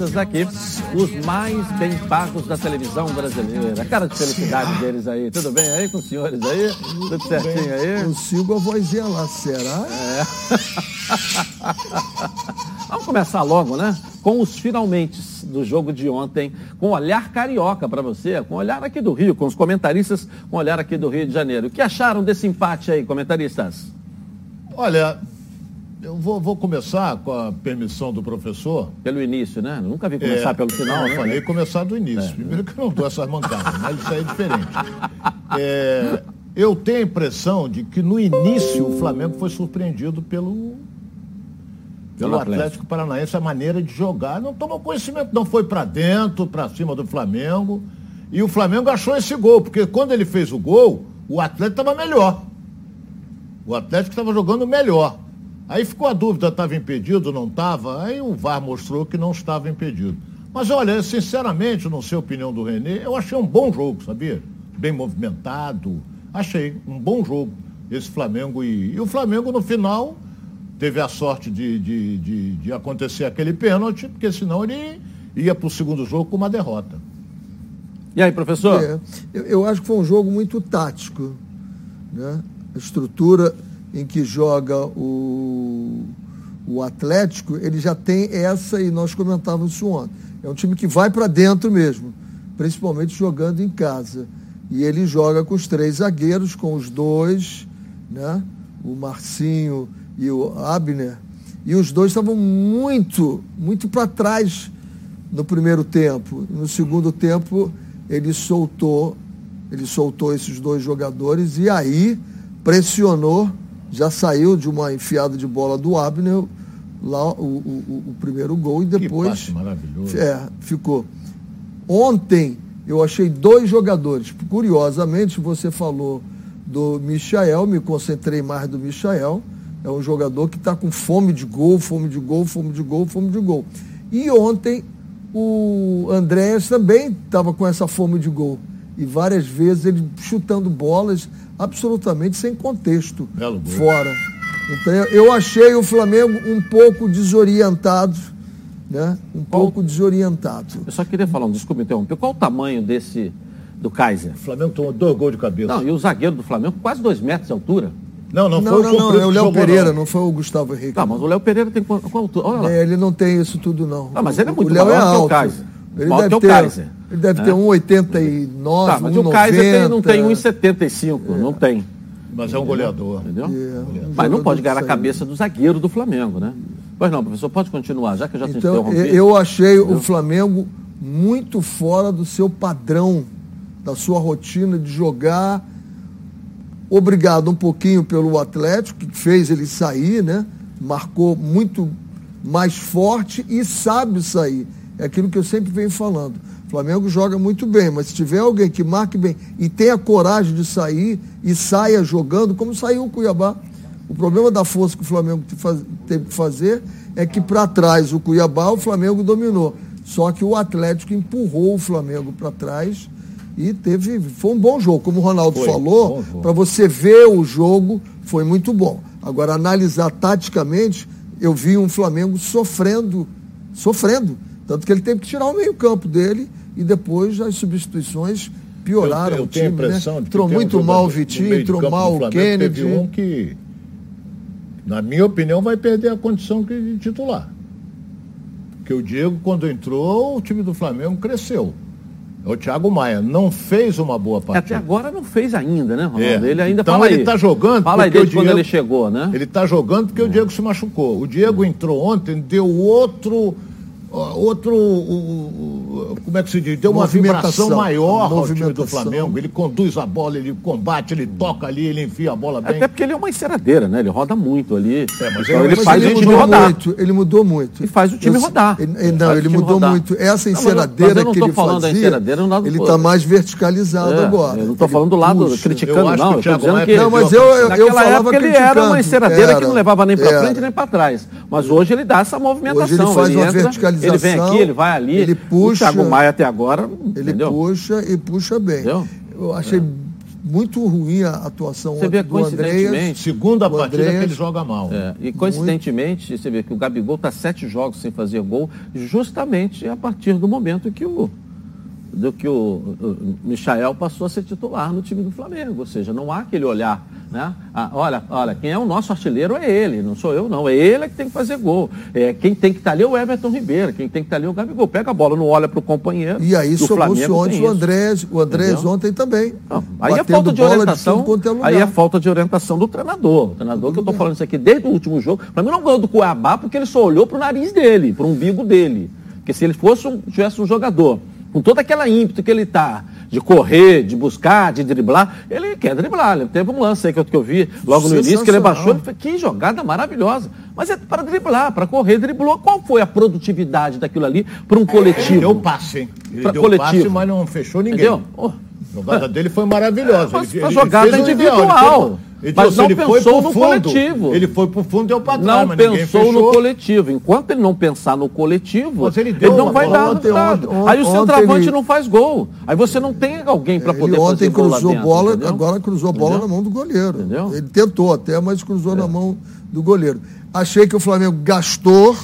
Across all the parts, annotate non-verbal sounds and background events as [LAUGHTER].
comentaristas aqui, os mais bem pagos da televisão brasileira. Cara de felicidade deles aí. Tudo bem aí com os senhores aí? Tudo certinho aí? Eu sigo a vozinha lá, será? É. [LAUGHS] Vamos começar logo, né? Com os finalmente do jogo de ontem, com o olhar carioca para você, com o olhar aqui do Rio, com os comentaristas, com o olhar aqui do Rio de Janeiro. O que acharam desse empate aí, comentaristas? Olha, eu vou, vou, começar com a permissão do professor. Pelo início, né? Nunca vi começar é, pelo final, eu né? falei começar do início. É. Primeiro que eu não dou essas mancadas, mas isso aí é diferente. É, eu tenho a impressão de que no início o Flamengo foi surpreendido pelo, pelo Atlético. Atlético Paranaense, a maneira de jogar. Não tomou conhecimento, não foi para dentro, para cima do Flamengo. E o Flamengo achou esse gol, porque quando ele fez o gol, o Atlético estava melhor. O Atlético estava jogando melhor. Aí ficou a dúvida, estava impedido, não estava? Aí o VAR mostrou que não estava impedido. Mas olha, sinceramente, não sei a opinião do Renê, eu achei um bom jogo, sabia? Bem movimentado. Achei um bom jogo esse Flamengo. E, e o Flamengo, no final, teve a sorte de, de, de, de acontecer aquele pênalti, porque senão ele ia para o segundo jogo com uma derrota. E aí, professor? É, eu, eu, acho que foi um jogo muito tático. Né? A estrutura em que joga o, o Atlético, ele já tem essa, e nós comentávamos isso ontem. É um time que vai para dentro mesmo, principalmente jogando em casa. E ele joga com os três zagueiros, com os dois, né? o Marcinho e o Abner. E os dois estavam muito, muito para trás no primeiro tempo. No segundo tempo, ele soltou, ele soltou esses dois jogadores e aí pressionou já saiu de uma enfiada de bola do Abner, lá o, o, o primeiro gol, e depois. Que maravilhoso. É, ficou. Ontem eu achei dois jogadores. Curiosamente, você falou do Michael, me concentrei mais do Michael. É um jogador que está com fome de gol, fome de gol, fome de gol, fome de gol. E ontem o Andréas também estava com essa fome de gol. E várias vezes ele chutando bolas, absolutamente sem contexto fora. Então eu achei o Flamengo um pouco desorientado, né? Um qual, pouco desorientado. Eu só queria falar, um, desculpa interromper, qual o tamanho desse do Kaiser? O Flamengo tomou dois gols de cabeça. Não, e o zagueiro do Flamengo quase dois metros de altura. Não, não, não foi não, o não, é o Léo Pereira, não. não. foi o Gustavo Henrique. Tá, mas o Léo Pereira tem qual, altura? Olha lá. É, ele não tem isso tudo, não. Ah, mas ele é muito o Léo é alto. que o Kaiser. Ele deve, ter, Kaiser, ele deve ter 1,89, tá, mas 1, o Kaiser tem, não tem 1,75, é. não tem. Mas é um goleador. Entendeu? É, um mas não pode ganhar a cabeça do zagueiro do Flamengo, né? Pois não, professor, pode continuar, já que eu já então, Eu achei entendeu? o Flamengo muito fora do seu padrão, da sua rotina de jogar. Obrigado um pouquinho pelo Atlético, que fez ele sair, né? Marcou muito mais forte e sabe sair. É aquilo que eu sempre venho falando. O Flamengo joga muito bem, mas se tiver alguém que marque bem e tenha coragem de sair e saia jogando, como saiu o Cuiabá. O problema da força que o Flamengo teve que fazer é que para trás o Cuiabá, o Flamengo dominou. Só que o Atlético empurrou o Flamengo para trás e teve. Foi um bom jogo. Como o Ronaldo foi, falou, para você ver o jogo, foi muito bom. Agora, analisar taticamente, eu vi um Flamengo sofrendo, sofrendo tanto que ele teve que tirar o meio-campo dele e depois as substituições pioraram eu, eu o time. Né? Entrou muito um mal o Vitinho, entrou mal o Kennedy. Teve um que, na minha opinião, vai perder a condição de titular. Porque o Diego, quando entrou, o time do Flamengo cresceu. O Thiago Maia não fez uma boa partida. Até agora não fez ainda, né, Ronaldo? É. Ele ainda então ele está jogando. Fala aí desde Diego, quando ele chegou, né? Ele está jogando porque é. o Diego se machucou. O Diego entrou ontem, deu outro Outro, o, o, como é que se diz? Deu uma vibração maior ao time do Flamengo. Ele conduz a bola, ele combate, ele toca ali, ele enfia a bola bem. Até porque ele é uma enceradeira, né? Ele roda muito ali. É, mas então ele, mas faz ele o time rodar. Muito, ele mudou muito. E faz o time Eu, rodar. Ele, não, ele mudou rodar. muito. Essa enceradeira não, que ele fazia, lado, ele está mais verticalizado é, agora. Eu não estou falando do lado puxa. criticando, não. Eu estou dizendo que... Não, mas eu, eu, naquela época ele era uma enceradeira que não levava nem para frente nem para trás. Mas hoje ele dá essa movimentação. Hoje ele faz uma verticalização. Ele vem aqui, ele vai ali. Ele puxa. O Thiago Maia até agora. Ele entendeu? puxa e puxa bem. Entendeu? Eu achei é. muito ruim a atuação Você vê do Andréas. coincidentemente. Segunda O partida Andréas- que ele joga mal. É, e coincidentemente, você vê que o Gabigol está sete jogos sem fazer gol, justamente a partir do momento que o, do que o, o Michael passou a ser titular no time do Flamengo. Ou seja, não há aquele olhar, né? Ah, olha, olha, quem é o nosso artilheiro é ele, não sou eu não, é ele que tem que fazer gol. É, quem tem que estar ali é o Everton Ribeiro, quem tem que estar ali é o Gabigol. Pega a bola, não olha para o companheiro. E aí Flamengo ontem tem o. Andrés, o Andrés ontem também. Não, aí é falta de orientação. quanto é aí é falta de orientação do treinador. O treinador que eu estou falando isso aqui desde o último jogo. Para mim não ganhou do Cuiabá porque ele só olhou para o nariz dele, para o umbigo dele. Porque se ele fosse um, tivesse um jogador com toda aquela ímpeto que ele tá de correr, de buscar, de driblar, ele quer driblar. Ele teve um lance aí que eu, que eu vi logo no início que ele baixou. Ele falou, que jogada maravilhosa. Mas é para driblar, para correr, driblou. Qual foi a produtividade daquilo ali para um Ele coletivo? deu passe, hein? Ele Pra deu coletivo. passe, mas não fechou ninguém. Entendeu? Oh, A jogada dele foi maravilhosa. Mas Ele- foi ele jogada individual. Ele, ele, Mas não ele pensou no fundo. coletivo. Ele foi pro fundo e deu pra trás, não pensou fechou. no coletivo. Enquanto ele não pensar no coletivo, Mas ele ele, não vai bola dar ontem, resultado. ontem, Aí o centroavante ele- não faz gol. Aí você não tem alguém para poder Ele fazer ontem cruzou dentro, bola, entendeu? agora cruzou a bola Entendeu? na mão do goleiro. Entendeu? É. Ele tentou até, mas cruzou na mão do goleiro. Achei que o Flamengo gastou,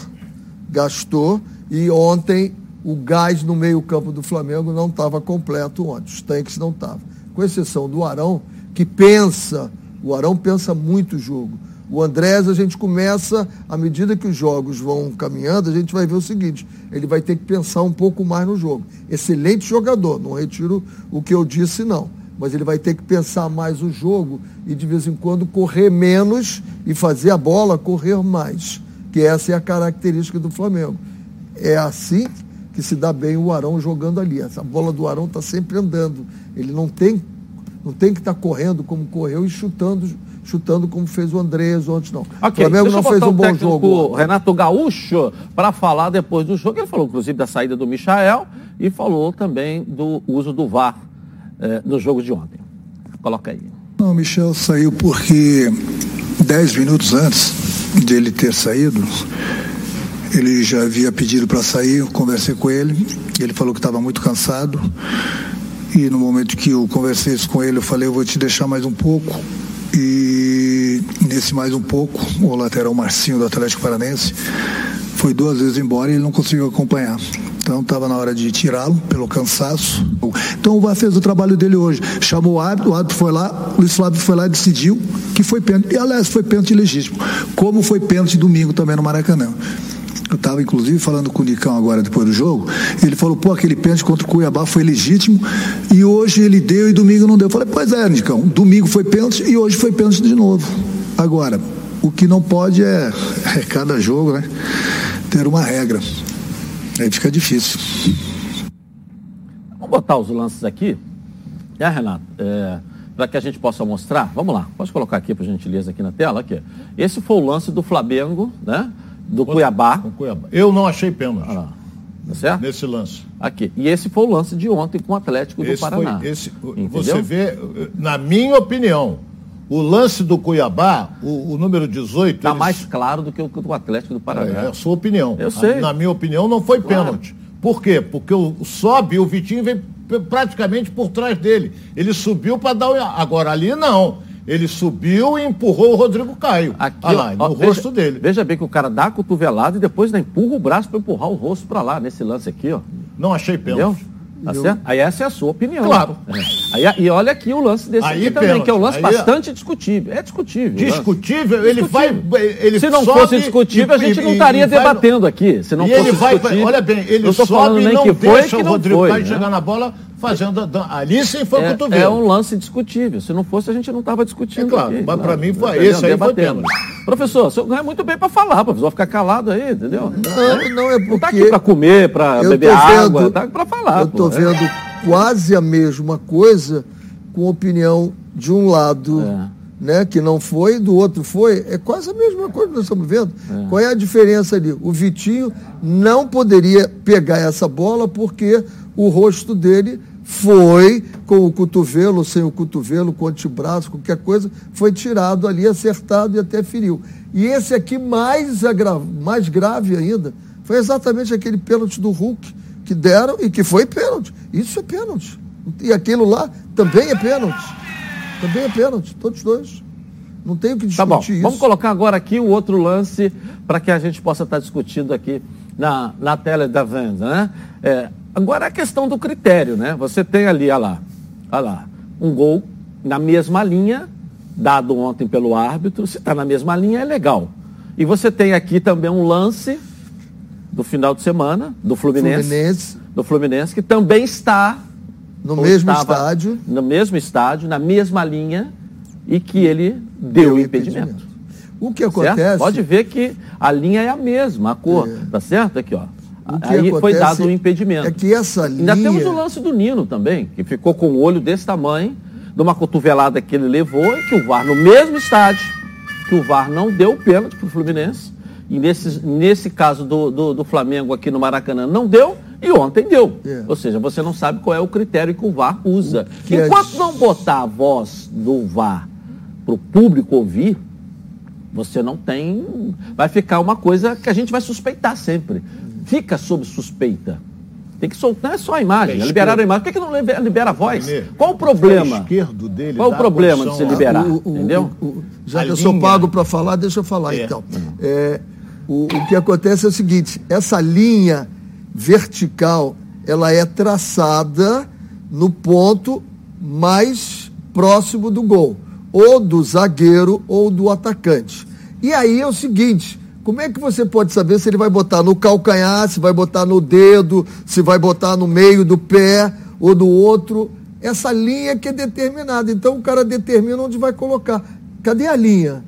gastou, e ontem o gás no meio-campo do Flamengo não estava completo ontem. Os tanques não estavam. Com exceção do Arão, que pensa, o Arão pensa muito o jogo. O Andrés, a gente começa, à medida que os jogos vão caminhando, a gente vai ver o seguinte: ele vai ter que pensar um pouco mais no jogo. Excelente jogador, não retiro o que eu disse, não. Mas ele vai ter que pensar mais o jogo e de vez em quando correr menos e fazer a bola correr mais. Que essa é a característica do Flamengo. É assim que se dá bem o Arão jogando ali. Essa bola do Arão está sempre andando. Ele não tem, não tem que estar correndo como correu e chutando, chutando como fez o Andrés ontem, não. Ok, o Flamengo não fez um o bom jogo. Renato Gaúcho para falar depois do jogo. Ele falou, inclusive, da saída do Michael e falou também do uso do VAR eh, no jogo de ontem. Coloca aí. Não, o Michel saiu porque 10 minutos antes de ele ter saído, ele já havia pedido para sair, eu conversei com ele, ele falou que estava muito cansado. E no momento que eu conversei isso com ele, eu falei, eu vou te deixar mais um pouco. E nesse mais um pouco, o lateral Marcinho do Atlético Paranense foi duas vezes embora e ele não conseguiu acompanhar. Então estava na hora de tirá-lo pelo cansaço. Então o VAR fez o trabalho dele hoje. Chamou o árbitro, o árbitro foi lá, o Luiz Flávio foi lá e decidiu que foi pênalti. E aliás, foi pênalti legítimo. Como foi pênalti domingo também no Maracanã. Eu estava, inclusive, falando com o Nicão agora, depois do jogo. Ele falou, pô, aquele pênalti contra o Cuiabá foi legítimo e hoje ele deu e domingo não deu. Eu falei, pois é, Nicão, domingo foi pênalti e hoje foi pênalti de novo. Agora, o que não pode é, é cada jogo, né, ter uma regra. Aí fica difícil. Vamos botar os lances aqui, né, Renato? para que a gente possa mostrar. Vamos lá, pode colocar aqui, por gentileza, aqui na tela. Aqui. Esse foi o lance do Flamengo, né? Do Cuiabá. Com Cuiabá. Eu não achei pênalti lá. Tá certo? nesse lance. Aqui. E esse foi o lance de ontem com o Atlético do Esse Paraná. foi, esse, você vê, na minha opinião, o lance do Cuiabá, o, o número 18. Está ele- mais claro do que o do Atlético do Paraná. É a sua opinião. Eu sei. Na minha opinião, não foi Claro. pênalti. Por quê? Porque o sobe, o Vitinho vem praticamente por trás dele. Ele subiu para dar o. Agora ali não. Ele subiu e empurrou o Rodrigo Caio. Aqui, Olha lá, ó, no veja- rosto dele. Veja bem que o cara dá a cotovelada e depois ainda empurra o braço para empurrar o rosto para lá, nesse lance aqui, ó. Não achei Entendeu? pênalti. Tá certo? Aí essa é a sua opinião. Claro. É. Aí, e olha aqui o lance desse Aí aqui também, pênalti. que é um lance Aí- bastante discutível. É discutível. o lance. Discutível, ele vai. Ele Se não sobe fosse discutível, a e- gente e- não e estaria vai- debatendo aqui. Se não e fosse ele vai, discutível, olha bem, ele eu tô sobe falando e nem não que foi deixa que o não Rodrigo foi, Caio né? chegar na bola fazendo. Ali sim foi é, cotovelo. é um lance discutível. Se não fosse, a gente não estava discutindo É claro, aqui. mas pra mim foi- Entendeu? esse aí foi Debatendo. pênalti. Professor, o senhor ganha muito bem para falar, professor. Ficar calado aí, entendeu? Não, não é Não tá porque aqui para comer, para beber tô água, vendo- tá para falar. eu estou. É. vendo quase a mesma coisa com opinião de um lado, É. né, que não foi, do outro foi. É quase a mesma coisa que nós estamos vendo. É. Qual é a diferença ali? O Vitinho não poderia pegar essa bola porque o rosto dele foi com o cotovelo, sem o cotovelo, com o antebraço, qualquer coisa, foi tirado ali, acertado e até feriu. E esse aqui mais, agra... mais grave ainda, foi exatamente aquele pênalti do Hulk que deram e que foi pênalti. Isso é pênalti. E aquilo lá também é pênalti. Também é pênalti, todos dois. Não tem o que discutir Tá bom, isso. vamos colocar agora aqui o outro lance para que a gente possa estar discutindo aqui na, na tela da venda, né? É, agora a questão do critério, né? Você tem ali, olha lá, olha lá, um gol na mesma linha, dado ontem pelo árbitro, se está na mesma linha é legal. E você tem aqui também um lance do final de semana, do Fluminense, Fluminense, do Fluminense, que também está no mesmo estádio. No mesmo estádio, na mesma linha, e que ele deu o impedimento. O que Certo? acontece. Pode ver que a linha é a mesma, a cor, É. tá certo? Aqui, ó. O que Aí foi dado o impedimento. é que essa Ainda linha- temos o lance do Nino também, que ficou com o olho desse tamanho, de uma cotovelada que ele levou e que o VAR, no mesmo estádio, que o VAR não deu o pênalti para o Fluminense. E nesse, nesse caso do, do, do Flamengo aqui no Maracanã não deu, e ontem deu. É. Ou seja, você não sabe qual é o critério que o VAR usa. é Enquanto de- não botar a voz do VAR para o público ouvir, você não tem. Vai ficar uma coisa que a gente vai suspeitar sempre. Fica sob suspeita. Tem que soltar, não é só a imagem, É liberar a imagem. Por que, que não libera, libera a voz? Primeiro, Qual o problema? o esquerdo dele Qual o problema de se a- liberar? O- o- entendeu? o- o- já A que eu sou pago para falar, deixa eu falar É. então. É, o, o que acontece é o seguinte: essa linha vertical ela é traçada no ponto mais próximo do gol, ou do zagueiro ou do atacante. E aí é o seguinte. Como é que você pode saber se ele vai botar no calcanhar, se vai botar no dedo, se vai botar no meio do pé ou do outro? Essa linha que é determinada. Então o cara determina onde vai colocar. Cadê a linha?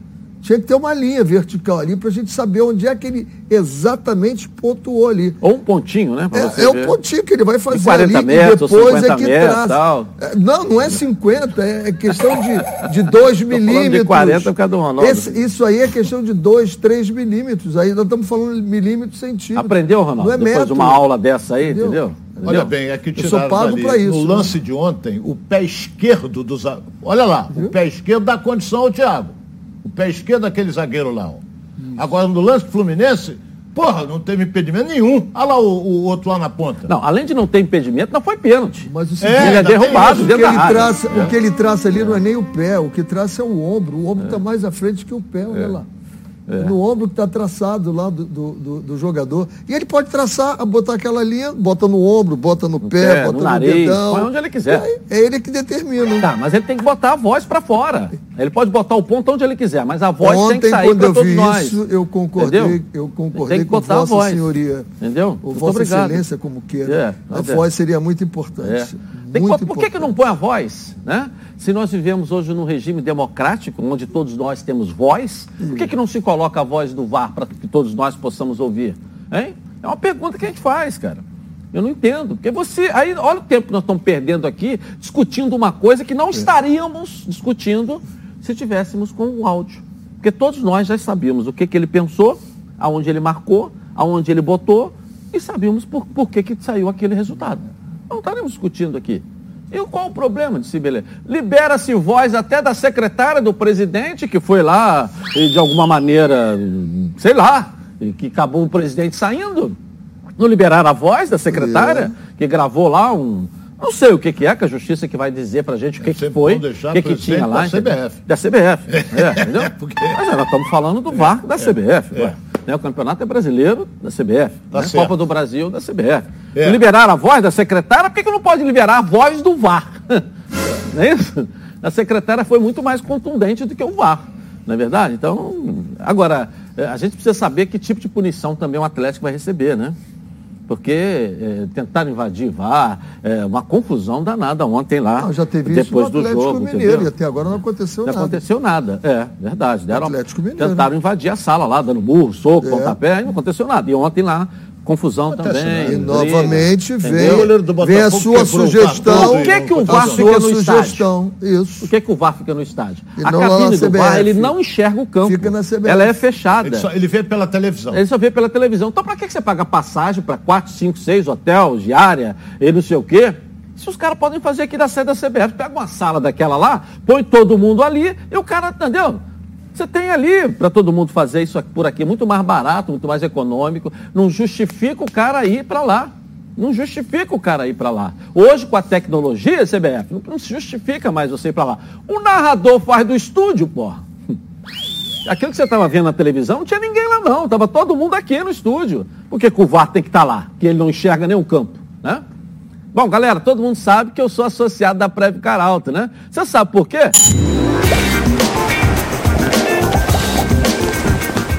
Tinha que ter uma linha vertical ali para a gente saber onde é que ele exatamente pontuou ali. Ou um pontinho, né? É, é o pontinho que ele vai fazer 40 ali, metros, depois 50 é que metros, traz. tal. É, Não, não é 50, é questão de, de 2 [LAUGHS] falando de milímetros. 40 por causa do Ronaldo. Esse- isso aí é questão de 2, 3 milímetros. Aí nós estamos falando milímetros centímetros. Aprendeu, Ronaldo? Não é Depois de metro. uma aula dessa aí, Entendeu? entendeu? Olha bem, é que Eu sou tiraram pago dali, isso, no né? lance de ontem, o pé esquerdo do zagueiro. Olha lá, o pé esquerdo dá condição ao Thiago. O pé esquerdo daquele zagueiro lá. ó. Agora, no lance do Fluminense, porra, não teve impedimento nenhum. Olha lá o, o outro lá na ponta. Não, além de não ter impedimento, não foi pênalti. Mas o É, seguinte, ele é ainda tem derrubado dentro que da ele área. traça, o que ele traça ali não é nem o pé, o que traça é o ombro. O ombro está mais à frente que o pé, olha lá. No ombro que está traçado lá do, do, do- do jogador. E ele pode traçar, botar aquela linha, bota no ombro, bota no, pé, pé, bota no no, nariz, dedão. põe onde ele quiser. É, é ele que determina. Tá, mas ele tem que botar a voz pra fora. Ele pode botar o ponto onde ele quiser, mas a voz tem que Ontem, sair eu todos vi nós. isso, eu concordei, Entendeu? eu concordei com botar a Vossa voz. Senhoria. Entendeu? Ou Muito Vossa obrigado. Excelência, como queira. É, a é. voz seria muito importante. É. Muito por que, que não põe a voz? Né? Se nós vivemos hoje num regime democrático, onde todos nós temos voz, por que, que não se coloca a voz do VAR para que todos nós possamos ouvir? Hein? É uma pergunta que a gente faz, cara. Eu não entendo. Porque você. Aí, olha o tempo que nós estamos perdendo aqui discutindo uma coisa que É. não estaríamos discutindo se tivéssemos com o áudio. Porque todos nós já sabíamos o que, que ele pensou, aonde ele marcou, aonde ele botou, e sabíamos por, por que, que saiu aquele resultado. Não estaremos discutindo aqui. E qual o problema de se beleza? Libera-se voz até da secretária do presidente, que foi lá e de alguma maneira, sei lá, que acabou o presidente saindo. Não liberaram a voz da secretária, que gravou lá um. Não sei o que, que é, que a justiça que vai dizer pra gente o que, que sempre foi, o que, que tinha lá. da? CBF. Da CBF. [LAUGHS] É, entendeu? Porque- Mas nós estamos falando do VAR da CBF. ué. Né, O campeonato é brasileiro da CBF. Tá né? Copa do Brasil da CBF. É. Liberaram a voz da secretária, por que, que não pode liberar a voz do VAR? [LAUGHS] Não é isso? A secretária foi muito mais contundente do que o VAR. Não é verdade? Então, agora, eh, a gente precisa saber que tipo de punição também o Atlético vai receber, né? Porque eh, tentaram invadir VAR, é uma confusão danada ontem lá. Não, já teve isso depois no do Atlético jogo. Mineiro, entendeu? e até agora não aconteceu Não nada. aconteceu nada. É, verdade. Deram, Atlético Mineiro. Tentaram invadir a sala lá, dando burro, soco, É. pontapé, e não aconteceu nada. E ontem lá, confusão também. nada. E novamente vem, O vem a sua quebrou o sugestão. cartão Por que que o VAR fica no estádio? sugestão, isso. Por que, que o VAR fica no estádio? E a não lá na cabine do VAR, ele não enxerga o campo. Fica na CBF. Ela é fechada. Ele, só- ele vê pela televisão. Ele só vê pela televisão. Então, para que que você paga passagem para 4, 5, 6 hotel, diária e não sei o quê? Se os caras podem fazer aqui da sede da CBF, pega uma sala daquela lá, põe todo mundo ali e o cara, entendeu? Você tem ali para todo mundo fazer isso por aqui, muito mais barato, muito mais econômico. Não justifica o cara ir para lá. Não justifica o cara ir para lá. Hoje, com a tecnologia, CBF, não, não se justifica mais você ir para lá. O narrador faz do estúdio, pô. [LAUGHS] Aquilo que você estava vendo na televisão, não tinha ninguém lá não. Estava todo mundo aqui no estúdio. Por que, que o VAR tem que estar tá lá? Que ele não enxerga o campo, né? Bom, galera, todo mundo sabe que eu sou associado da Prev Caralto, né? Você sabe por quê?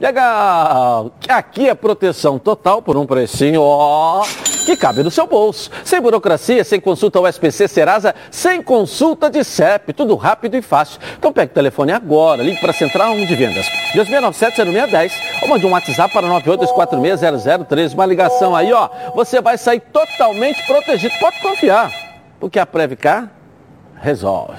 Legal! Aqui é proteção total por um precinho, ó, que cabe no seu bolso. Sem burocracia, sem consulta ao SPC Serasa, sem consulta de CEP, tudo rápido e fácil. Então pegue o telefone agora, ligue para a Central de Vendas, 2697-0610 ou mande um WhatsApp para 982460013, uma ligação aí, ó. Você vai sair totalmente protegido, pode confiar, porque a Previcar resolve.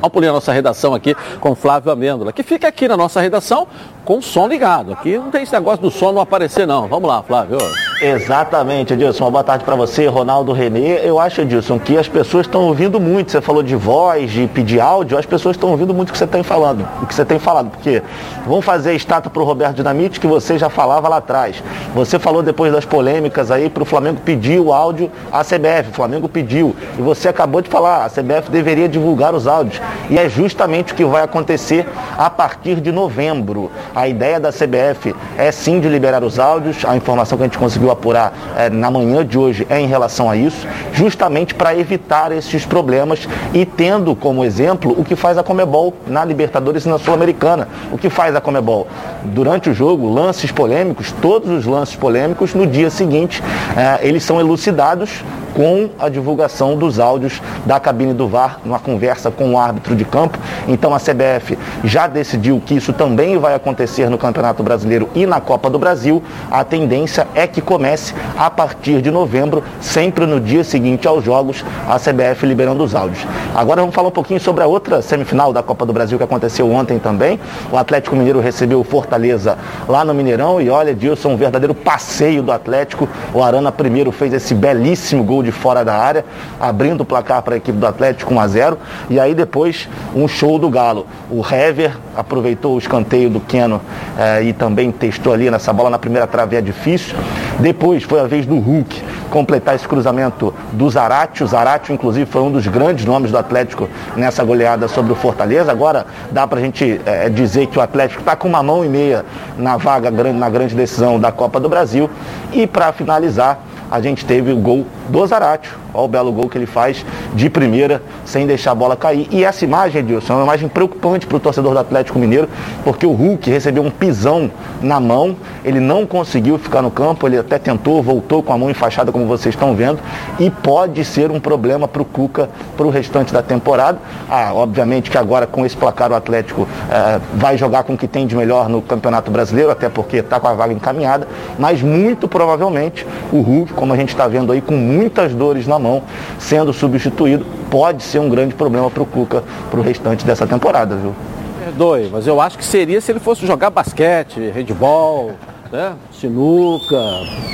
Vamos pulinho a nossa redação aqui com Flávio Amêndola, que fica aqui na nossa redação com o som ligado. Aqui não tem esse negócio do som não aparecer, não. Vamos lá, Flávio. Exatamente, Edilson. Uma boa tarde para você, Ronaldo Renê. Eu acho, Edilson, que as pessoas estão ouvindo muito. Você falou de voz, de pedir áudio, as pessoas estão ouvindo muito o que você tem falando, o que você tem falado. Porque vão fazer estátua para o Roberto Dinamite, que você já falava lá atrás. Você falou depois das polêmicas aí para o Flamengo pedir o áudio à CBF. O Flamengo pediu. E você acabou de falar, a CBF deveria divulgar os áudios. E é justamente o que vai acontecer a partir de novembro. A ideia da CBF é sim de liberar os áudios. A informação que a gente conseguiu apurar é, na manhã de hoje é em relação a isso, justamente para evitar esses problemas e tendo como exemplo o que faz a Comebol na Libertadores e na Sul-Americana. O que faz a Comebol? Durante o jogo, lances polêmicos, todos os lances polêmicos, no dia seguinte, é, eles são elucidados com a divulgação dos áudios da cabine do VAR, numa conversa com o árbitro de campo. Então a CBF já decidiu que isso também vai acontecer no Campeonato Brasileiro e na Copa do Brasil. A tendência é que comece a partir de novembro, sempre no dia seguinte aos jogos, a CBF liberando os áudios. Agora vamos falar um pouquinho sobre a outra semifinal da Copa do Brasil que aconteceu ontem também. O Atlético Mineiro recebeu o Fortaleza lá no Mineirão e olha, Dilson, um verdadeiro passeio do Atlético. O Arana primeiro fez esse belíssimo gol de fora da área, abrindo o placar para a equipe do Atlético 1 a 0 e aí depois um show do Galo. O Hever aproveitou o escanteio do Keno eh, e também testou ali nessa bola na primeira trave é difícil. Depois foi a vez do Hulk completar esse cruzamento do Zarate. O Zarate, inclusive, foi um dos grandes nomes do Atlético nessa goleada sobre o Fortaleza. Agora dá para a gente eh, dizer que o Atlético está com uma mão e meia na vaga, na grande decisão da Copa do Brasil. E para finalizar, a gente teve o gol do Zaratio. Olha o belo gol que ele faz de primeira, sem deixar a bola cair. E essa imagem, Edilson, é uma imagem preocupante para o torcedor do Atlético Mineiro, porque o Hulk recebeu um pisão na mão, ele não conseguiu ficar no campo, ele até tentou, voltou com a mão enfaixada, como vocês estão vendo, e pode ser um problema para o Cuca para o restante da temporada. Ah, obviamente que agora com esse placar o Atlético eh, vai jogar com o que tem de melhor no Campeonato Brasileiro, até porque está com a vaga encaminhada, mas muito provavelmente o Hulk, como a gente está vendo aí, com muitas dores na mão, sendo substituído, pode ser um grande problema para o Cuca para o restante dessa temporada, viu? Perdoe, mas eu acho que seria se ele fosse jogar basquete, handball, né? sinuca,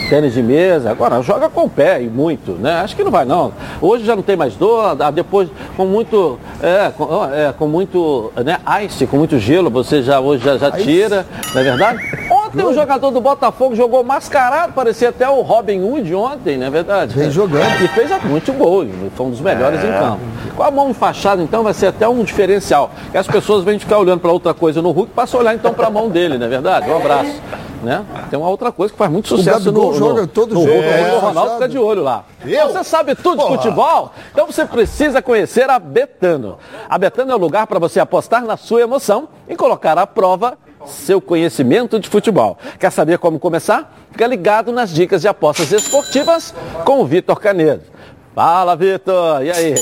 tênis de mesa. Agora, joga com o pé e muito, né? Acho que não vai não. Hoje já não tem mais dor, depois com muito, é, com, é, com muito, né, ice, com muito gelo, você já hoje já, já tira, não é verdade? Ontem o um jogador do Botafogo jogou mascarado, parecia até o Robin Hood ontem, não é verdade? Vem jogando. E fez muito gol, foi um dos melhores é. em campo. Com a mão enfaixada, então, vai ser até um diferencial. Que as pessoas vêm ficar olhando para outra coisa no Hulk, passa a olhar então para a mão dele, não é verdade? Um abraço. Né? Tem uma outra coisa que faz muito sucesso no, joga no, todo no, jogo. É, o Ronaldo fica de olho lá. Eu? Você sabe tudo Porra. de futebol? Então você precisa conhecer a Betano. A Betano é o lugar para você apostar na sua emoção e colocar à prova seu conhecimento de futebol. Quer saber como começar? Fica ligado nas dicas de apostas esportivas com o Vitor Canedo. Fala, Vitor. E aí?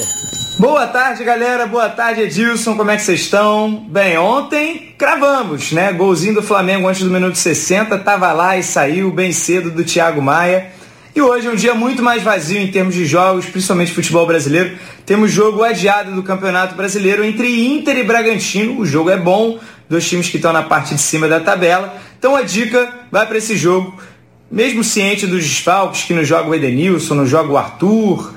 Boa tarde, galera. Boa tarde, Edilson. Como é que vocês estão? Bem, ontem cravamos, né? Golzinho do Flamengo antes do minuto 60. Tava lá e saiu bem cedo do Thiago Maia. E hoje é um dia muito mais vazio em termos de jogos, principalmente futebol brasileiro. Temos jogo adiado do Campeonato Brasileiro entre Inter e Bragantino. O jogo é bom, dois times que estão na parte de cima da tabela. Então a dica vai para esse jogo, mesmo ciente dos desfalques que não joga o Edenilson, não joga o Arthur,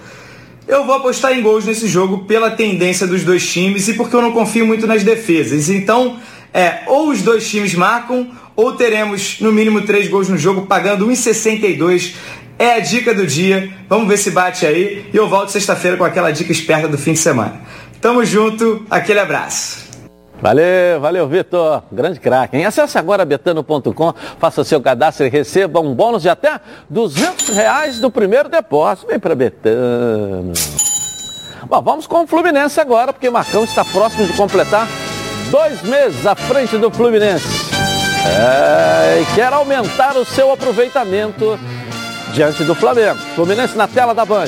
eu vou apostar em gols nesse jogo pela tendência dos dois times e porque eu não confio muito nas defesas. Então, é, ou os dois times marcam, ou teremos no mínimo três gols no jogo, pagando 1,62. É a dica do dia. Vamos ver se bate aí. E eu volto sexta-feira com aquela dica esperta do fim de semana. Tamo junto, aquele abraço. Valeu, valeu, Vitor. Grande craque. Acesse agora betano.com, faça seu cadastro e receba um bônus de até 200 reais do primeiro depósito. Vem para Betano. Bom, vamos com o Fluminense agora, porque Marcão está próximo de completar dois meses à frente do Fluminense. É, e quer aumentar o seu aproveitamento diante do Flamengo. Fluminense na tela da Band.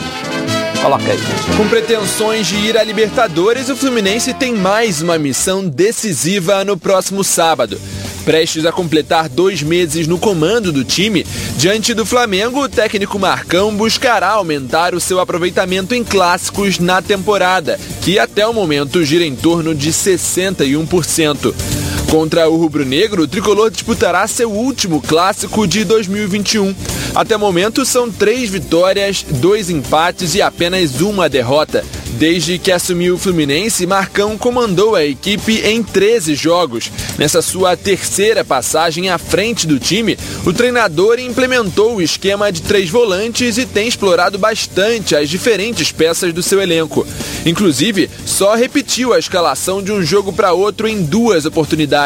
Coloca aí. Com pretensões de ir à Libertadores, o Fluminense tem mais uma missão decisiva no próximo sábado. Prestes a completar dois meses no comando do time, diante do Flamengo, o técnico Marcão buscará aumentar o seu aproveitamento em clássicos na temporada, que até o momento gira em torno de 61%. Contra o Rubro Negro, o tricolor disputará seu último clássico de 2021. Até o momento são três vitórias, dois empates e apenas uma derrota. Desde que assumiu o Fluminense, Marcão comandou a equipe em 13 jogos. Nessa sua terceira passagem à frente do time, o treinador implementou o esquema de três volantes e tem explorado bastante as diferentes peças do seu elenco. Inclusive, só repetiu a escalação de um jogo para outro em duas oportunidades.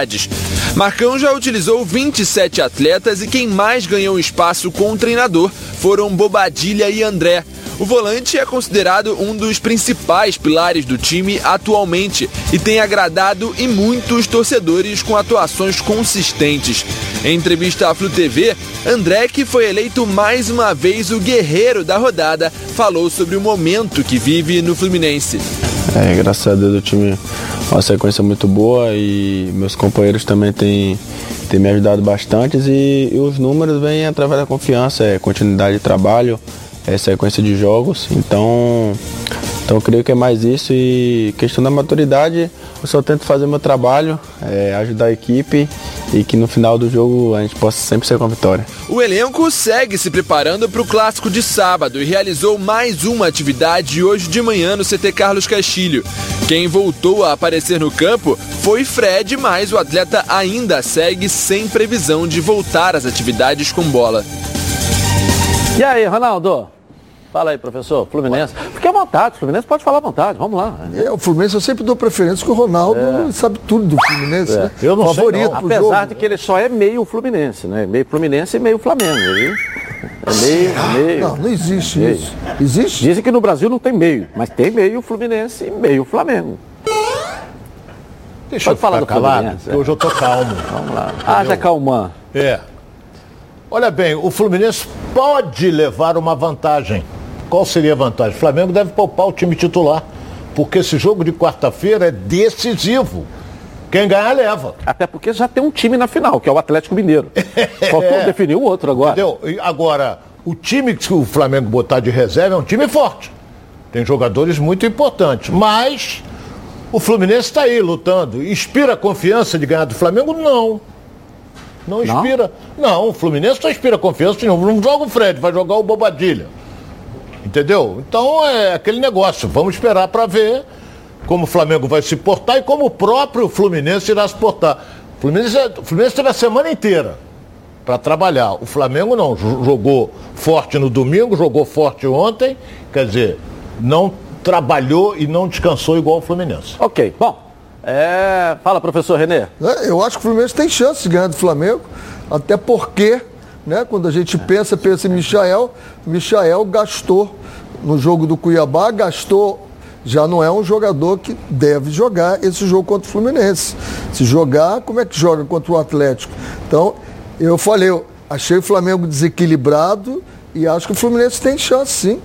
Marcão já utilizou 27 atletas e quem mais ganhou espaço com o treinador foram Bobadilha e André. O volante é considerado um dos principais pilares do time atualmente e tem agradado e muitos torcedores com atuações consistentes. Em entrevista à Flu TV, André, que foi eleito mais uma vez o guerreiro da rodada, falou sobre o momento que vive no Fluminense. É, graças a Deus o time uma sequência muito boa e meus companheiros também têm, têm me ajudado bastante e, e os números vêm através da confiança, é continuidade de trabalho, é, sequência de jogos. Então, então creio que é mais isso e questão da maturidade, eu só tento fazer meu trabalho, é, ajudar a equipe e que no final do jogo a gente possa sempre ser com a vitória. O elenco segue se preparando para o clássico de sábado e realizou mais uma atividade hoje de manhã no CT Carlos Castilho. Quem voltou a aparecer no campo foi Fred, mas o atleta ainda segue sem previsão de voltar às atividades com bola. E aí, Ronaldo? Fala aí, professor. Fluminense. Fique à vontade, Fluminense pode falar à vontade. Vamos lá. É, o Fluminense eu sempre dou preferência que o Ronaldo é. sabe tudo do Fluminense, né? Eu não Favorito sei, não. Apesar jogo. de que ele só é meio Fluminense, né? Meio Fluminense e meio Flamengo. Ele é meio, meio. Não, não existe meio. isso. Existe? Dizem que no Brasil não tem meio, mas tem meio Fluminense e meio Flamengo. Deixa Pode eu falar do calado, Fluminense. Hoje eu tô calmo. [LAUGHS] Vamos lá. Haja calmã. É. Olha bem, o Fluminense pode levar uma vantagem. Qual seria a vantagem? O Flamengo deve poupar o time titular, porque esse jogo de quarta-feira é decisivo. Quem ganhar leva. Até porque já tem um time na final, que é o Atlético Mineiro. [LAUGHS] Faltou é. definir o outro agora. Entendeu? E agora, o time que o Flamengo botar de reserva é um time forte. Tem jogadores muito importantes. Mas o Fluminense está aí lutando. Inspira confiança de ganhar do Flamengo? Não. Não inspira. Não, não o Fluminense não inspira confiança nenhuma. Não joga o Fred, vai jogar o Bobadilha. Entendeu? Então é aquele negócio. Vamos esperar para ver como o Flamengo vai se portar e como o próprio Fluminense irá se portar. O Fluminense, o Fluminense teve a semana inteira para trabalhar. O Flamengo não. Jogou forte no domingo, jogou forte ontem. Quer dizer, não trabalhou e não descansou igual o Fluminense. Ok, bom. É... Fala, professor Renê. É, eu acho que o Fluminense tem chance de ganhar do Flamengo, até porque, né, quando a gente pensa, pensa em Michael, Michael gastou no jogo do Cuiabá, gastou já não é um jogador que deve jogar esse jogo contra o Fluminense. Se jogar, como é que joga contra o Atlético? Então, eu falei, eu achei o Flamengo desequilibrado e acho que o Fluminense tem chance sim.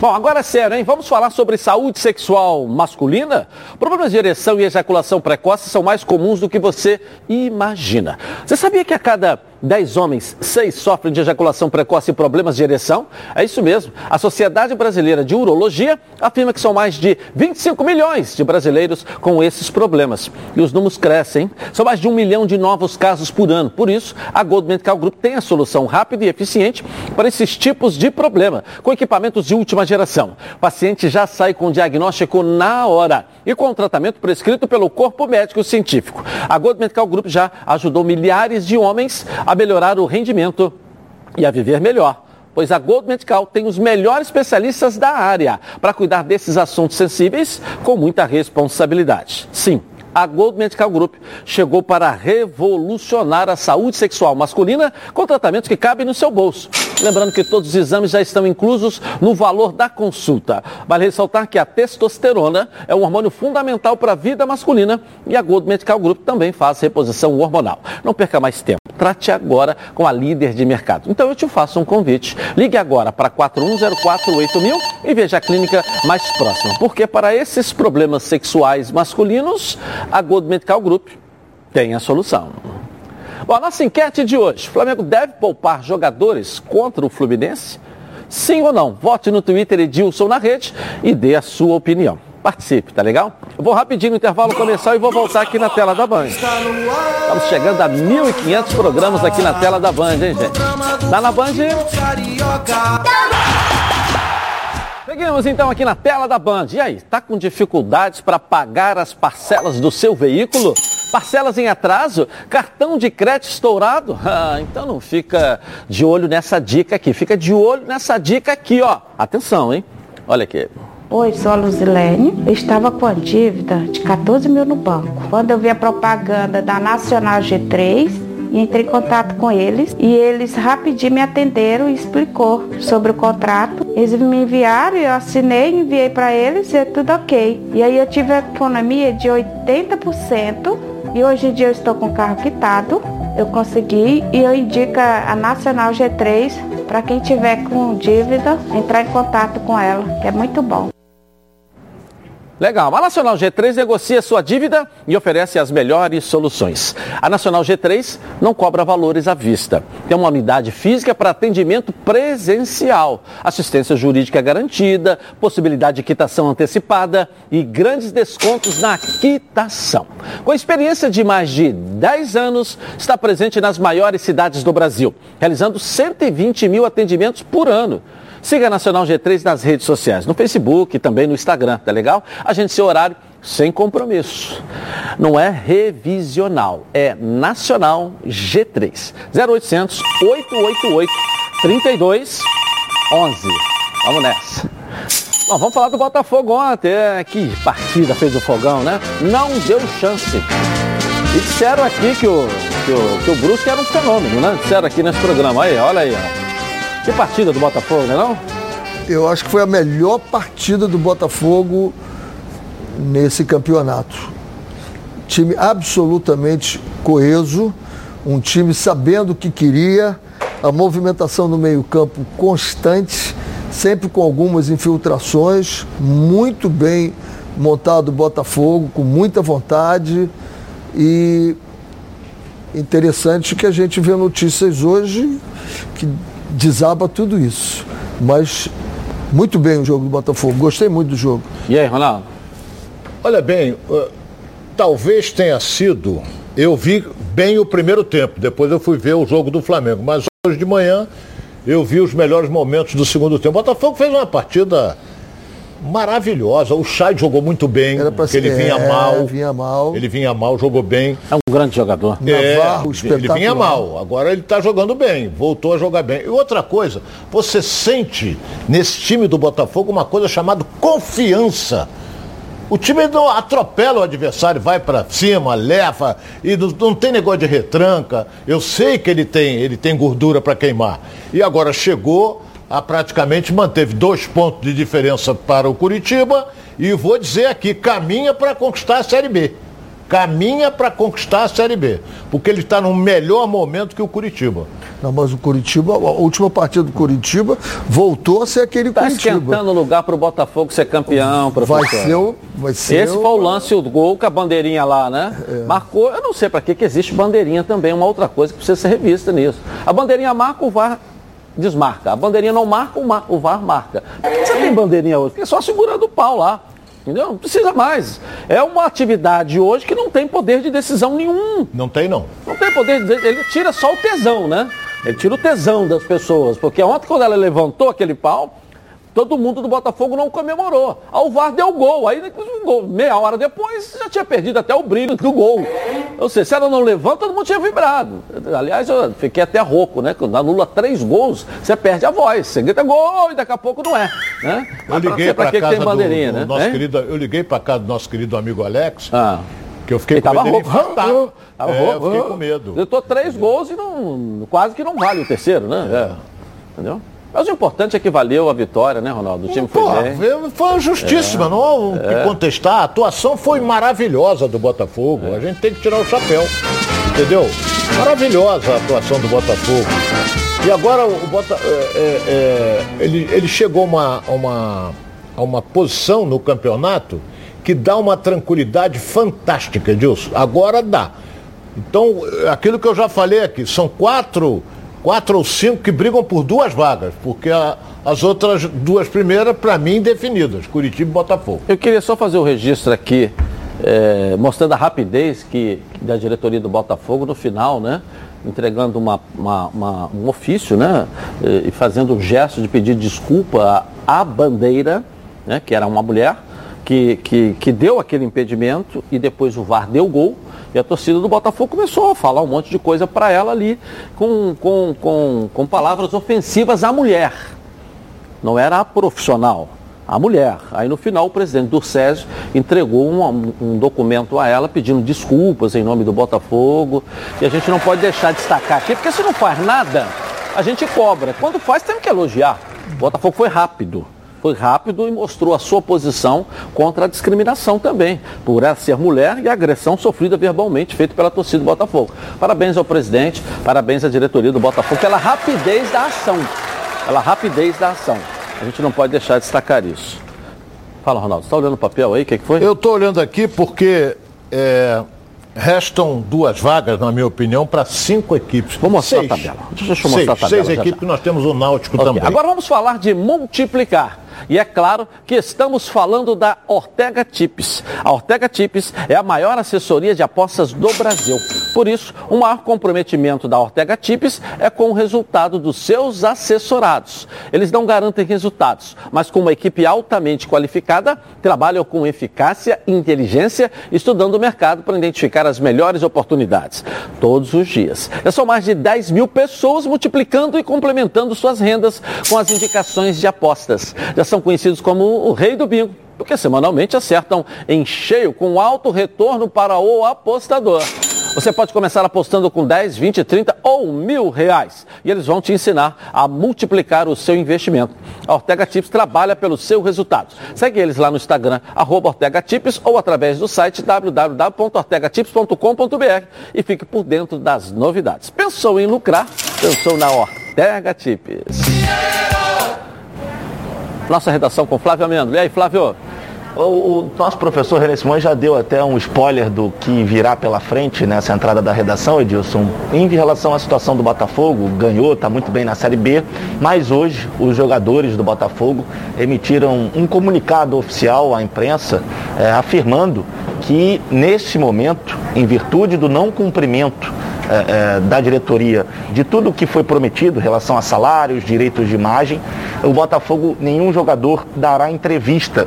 Bom, agora é sério, hein? Vamos falar sobre saúde sexual masculina? Problemas de ereção e ejaculação precoce são mais comuns do que você imagina. Você sabia que a cada 10 homens, 6 sofrem de ejaculação precoce e problemas de ereção? É isso mesmo. A Sociedade Brasileira de Urologia afirma que são mais de 25 milhões de brasileiros com esses problemas. E os números crescem. São mais de um milhão de novos casos por ano. Por isso, a Gold Medical Group tem a solução rápida e eficiente para esses tipos de problema, com equipamentos de última geração. O paciente já sai com o diagnóstico na hora e com o tratamento prescrito pelo corpo médico científico. A Gold Medical Group já ajudou milhares de homens a melhorar o rendimento e a viver melhor. Pois a Gold Medical tem os melhores especialistas da área para cuidar desses assuntos sensíveis com muita responsabilidade. Sim, a Gold Medical Group chegou para revolucionar a saúde sexual masculina com tratamentos que cabem no seu bolso. Lembrando que todos os exames já estão inclusos no valor da consulta. Vale ressaltar que a testosterona é um hormônio fundamental para a vida masculina e a Gold Medical Group também faz reposição hormonal. Não perca mais tempo. Trate agora com a líder de mercado. Então eu te faço um convite. Ligue agora para 41048000 e veja a clínica mais próxima. Porque para esses problemas sexuais masculinos, a Gold Medical Group tem a solução. Bom, a nossa enquete de hoje: Flamengo deve poupar jogadores contra o Fluminense? Sim ou não? Vote no Twitter Edilson na rede e dê a sua opinião. Participe, tá legal? Eu vou rapidinho no intervalo começar e vou voltar aqui na tela da Band. Estamos chegando a 1.500 programas aqui na tela da Band, hein, gente? Tá na Band? Seguimos então aqui na tela da Band. E aí, tá com dificuldades para pagar as parcelas do seu veículo? Parcelas em atraso? Cartão de crédito estourado? [LAUGHS] Ah, então não fica de olho nessa dica aqui. Fica de olho nessa dica aqui, ó. Atenção, hein? Olha aqui. Oi, sou a Luzilene. Eu estava com a dívida de 14 mil no banco. Quando eu vi a propaganda da Nacional G3, entrei em contato com eles e eles rapidinho me atenderam e explicou sobre o contrato. Eles me enviaram, eu assinei, enviei para eles e é tudo ok. E aí eu tive a economia de 80% e hoje em dia eu estou com o carro quitado. Eu consegui e eu indico a Nacional G3 para quem tiver com dívida entrar em contato com ela, que é muito bom. Legal. A Nacional G3 negocia sua dívida e oferece as melhores soluções. A Nacional G3 não cobra valores à vista. Tem uma unidade física para atendimento presencial, assistência jurídica garantida, possibilidade de quitação antecipada e grandes descontos na quitação. Com experiência de mais de 10 anos, está presente nas maiores cidades do Brasil, realizando 120 mil atendimentos por ano. Siga a Nacional G3 nas redes sociais, no Facebook e também no Instagram, tá legal? Agende seu horário sem compromisso. Não é revisional, é Nacional G3. 0800 888 3211. Vamos nessa. Bom, vamos falar do Botafogo ontem. É, que partida fez o fogão, né? Não deu chance. E disseram aqui que o, que o, que o Brusque era um fenômeno, né? Disseram aqui nesse programa. Aí, olha aí, ó. Que partida do Botafogo, não é não? Eu acho que foi a melhor partida do Botafogo nesse campeonato. Time absolutamente coeso, um time sabendo o que queria, a movimentação no meio-campo constante, sempre com algumas infiltrações, muito bem montado o Botafogo, com muita vontade e interessante que a gente vê notícias hoje que desaba tudo isso. Mas muito bem o jogo do Botafogo, gostei muito do jogo. E aí, Ronaldo? Olha bem, uh, talvez tenha sido. Eu vi bem o primeiro tempo, depois eu fui ver o jogo do Flamengo, mas hoje de manhã eu vi os melhores momentos do segundo tempo. O Botafogo fez uma partida maravilhosa. O Chay jogou muito bem, porque ele vinha é, mal. Vinha mal. Ele vinha mal, jogou bem. É um grande jogador. É, Navarro, ele vinha mal, agora ele está jogando bem, voltou a jogar bem. E outra coisa, você sente nesse time do Botafogo uma coisa chamada confiança. O time não atropela o adversário, vai para cima, leva e não, não, tem negócio de retranca. Eu sei que ele tem, ele tem gordura para queimar. E agora chegou, a praticamente manteve dois pontos de diferença para o Curitiba e vou dizer aqui, caminha para conquistar a Série B. Caminha para conquistar a Série B, porque ele está no melhor momento que o Curitiba. Não, mas o Curitiba, a última partida do Curitiba voltou a ser aquele Está Curitiba. esquentando o lugar para o Botafogo ser campeão, professor. Vai ser o. Vai ser Esse o- foi o lance, o gol com a bandeirinha lá, né? Marcou, eu não sei para que, que existe bandeirinha também, uma outra coisa que precisa ser revista nisso. A bandeirinha marca, o VAR desmarca. A bandeirinha não marca, o, ma- o VAR marca. Por que que você tem bandeirinha hoje? Porque é só segurando o pau lá. Entendeu? Não precisa mais. É uma atividade hoje que não tem poder de decisão nenhum. Não tem, não. Não tem poder de ele tira só o tesão, né? Ele tira o tesão das pessoas, porque ontem quando ela levantou aquele pau, todo mundo do Botafogo não comemorou. Aí o VAR deu gol, aí meia hora depois já tinha perdido até o brilho do gol. Ou seja, se ela não levanta, todo mundo tinha vibrado. Aliás, eu fiquei até rouco, né? Quando anula três gols, você perde a voz. Você grita gol e daqui a pouco não é. Né? Eu liguei para casa do, bandeirinha, do né? nosso Hein? querido, eu liguei para casa do nosso querido amigo Alex, Ah. que eu fiquei Ele com tava medo rouco. infartar. Tava É, eu rouco. fiquei com medo. Gritou três gols e não, quase que não vale o terceiro, né? É. Entendeu? Mas o importante é que valeu a vitória, né, Ronaldo? O time foi Porra, bem. foi- foi justíssima, não há o que contestar. A atuação foi maravilhosa do Botafogo. A gente tem que tirar o chapéu. Entendeu? Maravilhosa a atuação do Botafogo. E agora o Bota, é, é, é, ele, ele chegou a uma, uma, uma posição no campeonato que dá uma tranquilidade fantástica, Edilson. Agora dá. Então, é aquilo que eu já falei aqui, são quatro, quatro ou cinco que brigam por duas vagas, porque a- as outras duas primeiras, para mim, definidas, Curitiba e Botafogo. Eu queria só fazer o registro aqui, eh, mostrando a rapidez que, da diretoria do Botafogo no final, né? Entregando uma, uma- uma- um ofício, né? E fazendo um gesto de pedir desculpa à bandeira, né? Que era uma mulher, que, que, que deu aquele impedimento e depois o VAR deu gol. E a torcida do Botafogo começou a falar um monte de coisa para ela ali, com, com, com, com palavras ofensivas à mulher não era a profissional, a mulher. Aí no final o presidente do SESI entregou um, um documento a ela pedindo desculpas em nome do Botafogo. E a gente não pode deixar de destacar aqui, porque se não faz nada, a gente cobra. Quando faz, tem que elogiar. O Botafogo foi rápido. Foi rápido e mostrou a sua posição contra a discriminação também, por ela ser mulher e a agressão sofrida verbalmente feita pela torcida do Botafogo. Parabéns ao presidente, parabéns à diretoria do Botafogo pela rapidez da ação pela rapidez da ação. A gente não pode deixar de destacar isso. Fala, Ronaldo, você está olhando o papel aí? O que, que foi? Eu estou olhando aqui porque é, restam duas vagas, na minha opinião, para cinco equipes. Vou mostrar seis. a tabela. Deixa eu mostrar seis, a tabela Seis já, equipes já. que nós temos o Náutico Ok, também. Agora vamos falar de multiplicar. E é claro que estamos falando da Ortega Tips. A Ortega Tips é a maior assessoria de apostas do Brasil. Por isso, o maior comprometimento da Ortega Tips é com o resultado dos seus assessorados. Eles não garantem resultados, mas com uma equipe altamente qualificada, trabalham com eficácia e inteligência, estudando o mercado para identificar as melhores oportunidades. Todos os dias. Já são mais de 10 mil pessoas multiplicando e complementando suas rendas com as indicações de apostas. Já são conhecidos como o rei do bingo, porque semanalmente acertam em cheio com alto retorno para o apostador. Você pode começar apostando com 10, 20, 30 ou mil reais. E eles vão te ensinar a multiplicar o seu investimento. A Ortega Tips trabalha pelo seu resultado. Segue eles lá no Instagram, arroba Ortega Tips, ou através do site www.ortegatips.com.br e fique por dentro das novidades. Pensou em lucrar? Pensou na Ortega Tips. Nossa redação com Flávio Amendo. E aí, Flávio? O, nosso professor René Simões já deu até um spoiler do que virá pela frente nessa entrada da redação, Edilson. Em relação à situação do Botafogo, ganhou, está muito bem na Série B, mas hoje os jogadores do Botafogo emitiram um comunicado oficial à imprensa eh, afirmando que nesse momento, em virtude do não cumprimento eh, eh, da diretoria de tudo o que foi prometido em relação a salários, direitos de imagem, o Botafogo, nenhum jogador dará entrevista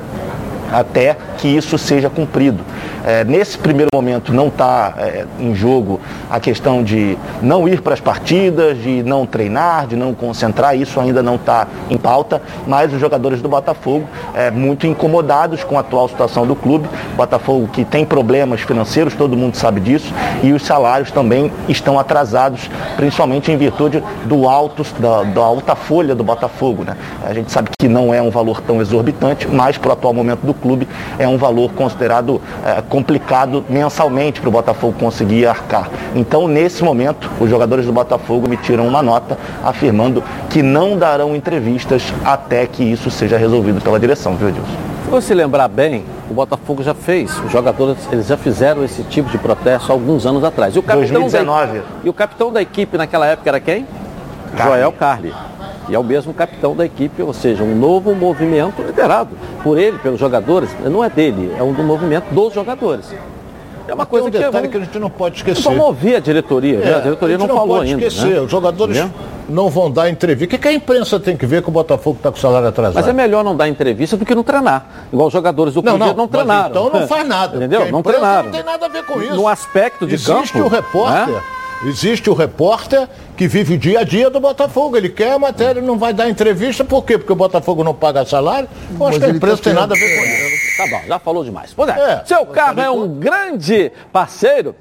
até que isso seja cumprido. É, nesse primeiro momento não está em jogo a questão de não ir para as partidas, de não treinar, de não concentrar, isso ainda não está em pauta, mas os jogadores do Botafogo é, muito incomodados com a atual situação do clube. Botafogo que tem problemas financeiros, todo mundo sabe disso, e os salários também estão atrasados, principalmente em virtude do alto, da, da alta folha do Botafogo. Né? A gente sabe que não é um valor tão exorbitante, mas para o atual momento do clube é um valor considerado é, complicado mensalmente para o Botafogo conseguir arcar. Então, nesse momento, os jogadores do Botafogo me tiram uma nota afirmando que não darão entrevistas até que isso seja resolvido pela direção, viu, Edilson? Se você lembrar bem, o Botafogo já fez, os jogadores eles já fizeram esse tipo de protesto alguns anos atrás. E o capitão 2019. Da, e o capitão da equipe naquela época era quem? Carly. Joel Carli. E é o mesmo capitão da equipe, ou seja, um novo movimento liderado por ele, pelos jogadores. Não é dele, é um do movimento dos jogadores. É uma coisa um que, detalhe que a gente não pode esquecer. Vamos ouvir a diretoria, né? é, a diretoria a não, não, falou ainda. Esquecer. Né? Os jogadores Entendeu? não vão dar entrevista. O que, que a imprensa tem que ver que o Botafogo está com o salário atrasado? Mas é melhor não dar entrevista do que não treinar. Igual os jogadores do não, não, não treinaram. Então não faz nada. [LAUGHS] Entendeu? Não treinaram. Não tem nada a ver com isso. No aspecto de Existe campo. Existe o repórter. Né? Existe o repórter que vive o dia a dia do Botafogo. Ele quer a matéria, não vai dar entrevista, por quê? Porque o Botafogo não paga salário? Eu acho que a imprensa tá tem nada a ver com isso. Tá bom, já falou demais. Pois é, é seu carro é um grande parceiro,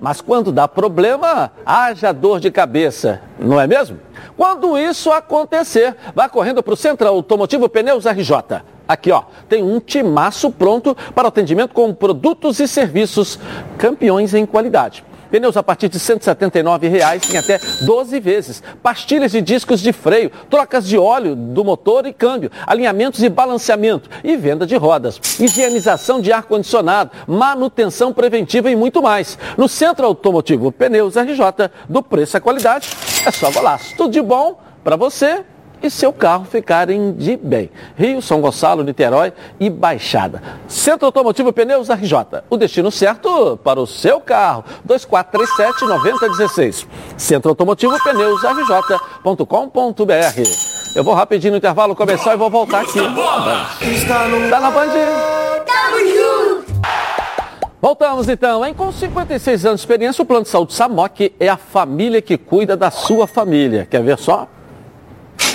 mas quando dá problema, haja dor de cabeça, não é mesmo? Quando isso acontecer, vá correndo para o Centro Automotivo Pneus RJ. Aqui, ó, tem um timaço pronto para atendimento com produtos e serviços campeões em qualidade. Pneus a partir de 179 reais, em até 12 vezes. Pastilhas de discos de freio, trocas de óleo do motor e câmbio, alinhamentos e balanceamento e venda de rodas. Higienização de ar-condicionado, manutenção preventiva e muito mais. No Centro Automotivo Pneus RJ, do preço à qualidade, é só golaço. Tudo de bom para você e seu carro ficarem de bem. Rio, São Gonçalo, Niterói e Baixada. Centro Automotivo Pneus RJ. O destino certo para o seu carro. 2437-9016. Centro Automotivo Pneus RJ.com.br. Eu vou rapidinho no intervalo começar e vou voltar aqui. Tá na Band? Voltamos então, hein? Com 56 anos de experiência, o Plano de Saúde Samok é a família que cuida da sua família. Quer ver só?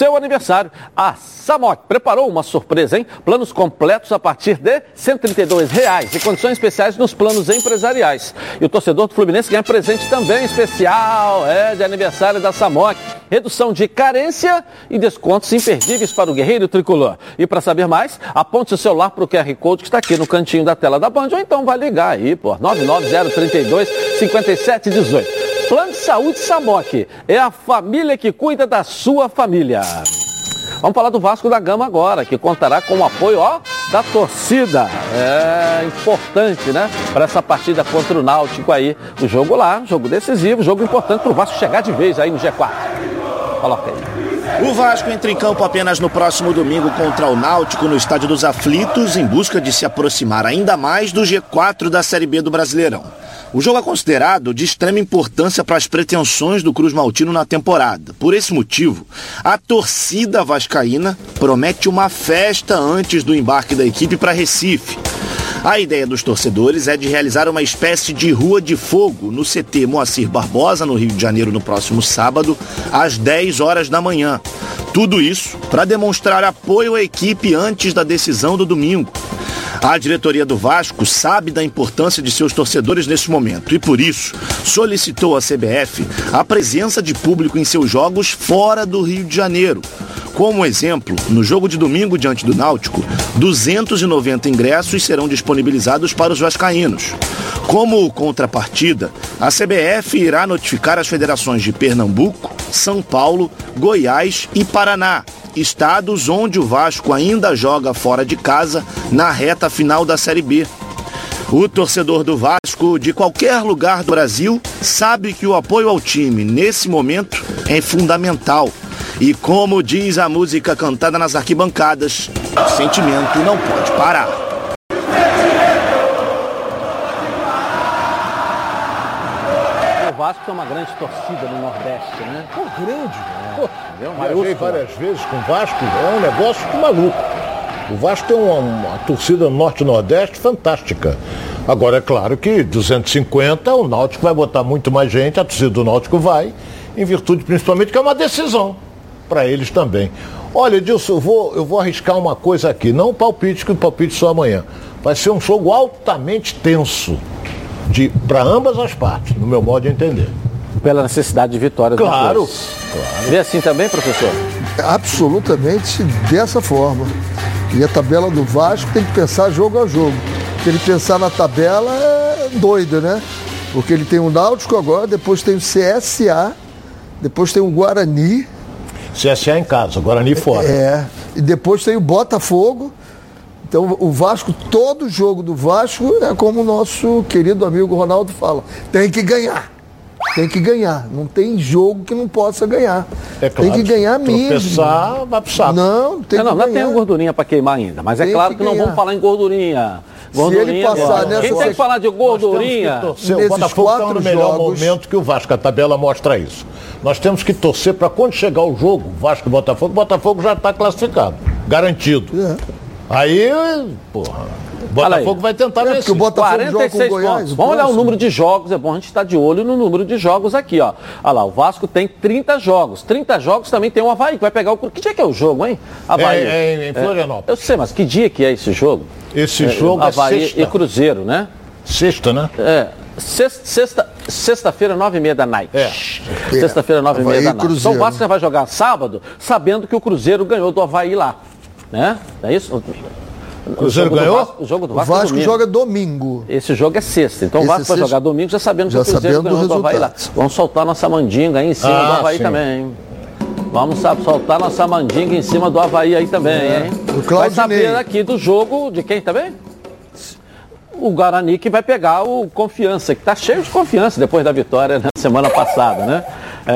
seu aniversário. A Samok preparou uma surpresa, hein? Planos completos a partir de 132 reais e condições especiais nos planos empresariais. E o torcedor do Fluminense ganha presente também especial, é, de aniversário da Samok. Redução de carência e descontos imperdíveis para o guerreiro tricolor. E para saber mais, aponte o celular para o QR Code que está aqui no cantinho da tela da Band ou então vai ligar aí, pô, 99032 5718. Saúde Samok. É a família que cuida da sua família. Vamos falar do Vasco da Gama agora, que contará com o apoio ó, da torcida. É importante, né? Para essa partida contra o Náutico aí. O jogo lá, jogo decisivo, jogo importante para o Vasco chegar de vez aí no G4. Coloca aí. O Vasco entra em campo apenas no próximo domingo contra o Náutico no Estádio dos Aflitos, em busca de se aproximar ainda mais do G4 da Série B do Brasileirão. O jogo é considerado de extrema importância para as pretensões do Cruz Maltino na temporada. Por esse motivo, a torcida vascaína promete uma festa antes do embarque da equipe para Recife. A ideia dos torcedores é de realizar uma espécie de rua de fogo no CT Moacir Barbosa, no Rio de Janeiro, no próximo sábado, às 10 horas da manhã. Tudo isso para demonstrar apoio à equipe antes da decisão do domingo. A diretoria do Vasco sabe da importância de seus torcedores nesse momento e, por isso, solicitou à CBF a presença de público em seus jogos fora do Rio de Janeiro. Como exemplo, no jogo de domingo diante do Náutico, 290 ingressos serão disponibilizados para os vascaínos. Como contrapartida, a CBF irá notificar as federações de Pernambuco, São Paulo, Goiás e Paraná estados onde o Vasco ainda joga fora de casa na reta final da Série B. O torcedor do Vasco, de qualquer lugar do Brasil, sabe que o apoio ao time nesse momento é fundamental. E como diz a música cantada nas arquibancadas, o sentimento não pode parar. O Vasco tem uma grande torcida no Nordeste, né? Pô, grande. É, Pô, viajei várias vezes com o Vasco, é um negócio de maluco. O Vasco tem uma, uma torcida no Norte-Nordeste fantástica. Agora, é claro que 250, o Náutico vai botar muito mais gente, a torcida do Náutico vai, em virtude principalmente que é uma decisão para eles também. Olha, Edilson, eu vou, eu vou arriscar uma coisa aqui, não palpite, que o palpite só amanhã. Vai ser um jogo altamente tenso para ambas as partes, no meu modo de entender. Pela necessidade de vitória dos Claro. Vê assim também, professor? Absolutamente dessa forma. E a tabela do Vasco tem que pensar jogo a jogo. Se ele pensar na tabela é doido, né? Porque ele tem o Náutico agora, depois tem o CSA, depois tem o Guarani. CSA em casa, Guarani fora. É. E depois tem o Botafogo. Então o Vasco, todo jogo do Vasco é como o nosso querido amigo Ronaldo fala. Tem que ganhar. Tem que ganhar. Não tem jogo que não possa ganhar. É claro, tem que ganhar mesmo. tropeçar, vai pro saco. Não, tem não, não, que não ganhar. tem gordurinha para queimar ainda, mas é Tem claro que que, não vamos falar em gordurinha. Gordurinha passar agora. nessa Quem tem que falar de gordurinha? que torcer. O Botafogo está quatro no melhor jogos- momento que o Vasco. A tabela mostra isso. Nós temos que torcer para quando chegar o jogo, Vasco e Botafogo, o Botafogo já está classificado. Garantido. É. Aí, porra. Botafogo vai tentar É, porque vencer. o Botafogo joga com o 46 Goiás. pontos. Vamos olhar o número de jogos, é bom a gente estar de olho no número de jogos aqui, ó. Olha lá, o Vasco tem 30 jogos. 30 jogos também tem o Havaí, que vai pegar o. Que dia que é o jogo, hein? Havaí. É, é em Florianópolis. eu sei, mas que dia que é esse jogo? Esse jogo é Havaí sexta. e Cruzeiro, né? Sexta, né? É. Sexta, sexta, sexta-feira, nove e meia da night. É. Sexta-feira, nove e meia da e night. Cruzeiro. Então o Vasco já vai jogar sábado, sabendo que o Cruzeiro ganhou do Havaí lá. Né? Não é isso? O Cruzeiro jogo do ganhou? Vasco- o jogo do O Vasco, é Vasco domingo. joga domingo. Esse jogo é sexta. Então o Esse Vasco vai sexta- jogar domingo já sabendo que já o Cruzeiro sabendo do ganhou do Havaí lá. Vamos soltar nossa mandinga aí em cima Ah, do Havaí sim. também, hein? Vamos sabe, soltar nossa mandinga em cima do Havaí aí também, hein? do Vai saber aqui do jogo de quem também? O Guarani que vai pegar o Confiança, que tá cheio de confiança depois da vitória na semana passada, né?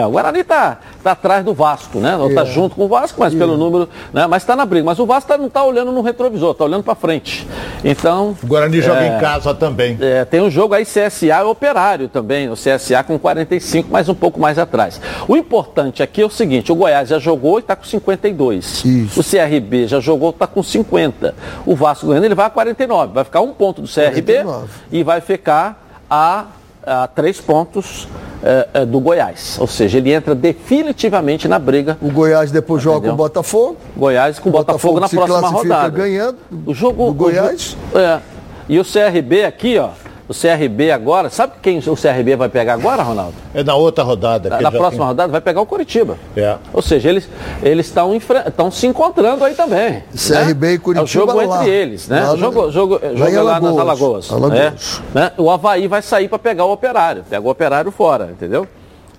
É, o Guarani tá, tá atrás do Vasco, né? Ou tá É. junto com o Vasco, mas pelo número, né? Mas tá na briga. Mas o Vasco tá- não tá olhando no retrovisor, tá olhando para frente. Então, O Guarani joga É. em casa também. é, tem um jogo aí CSA e Operário também, o CSA com 45, mas um pouco mais atrás. O importante aqui é o seguinte, o Goiás já jogou e está com 52. Isso. O CRB já jogou e está com 50. O Vasco ganhando, ele vai a 49. Vai ficar um ponto do CRB 49. e vai ficar a, a três pontos é, é, do Goiás. Ou seja, ele entra definitivamente na briga. O Goiás depois joga com Entendeu? o Botafogo. Goiás com o Botafogo, Botafogo na próxima rodada. ganhando o jogo do o Goiás. jo- é. E o CRB aqui, ó. O CRB agora, sabe quem o CRB vai pegar agora, Ronaldo? É na outra rodada. Na, na próxima tem- rodada vai pegar o Curitiba. É. Ou seja, eles eles estão estão se encontrando aí também. CRB né? e Curitiba É o jogo lá. entre eles, né? Lá jogo, no- jogo, lá jogo em é lá nas Alagoas. Alagoas. Alagoas. é, né? O Havaí vai sair para pegar o operário. Pega o operário fora, entendeu?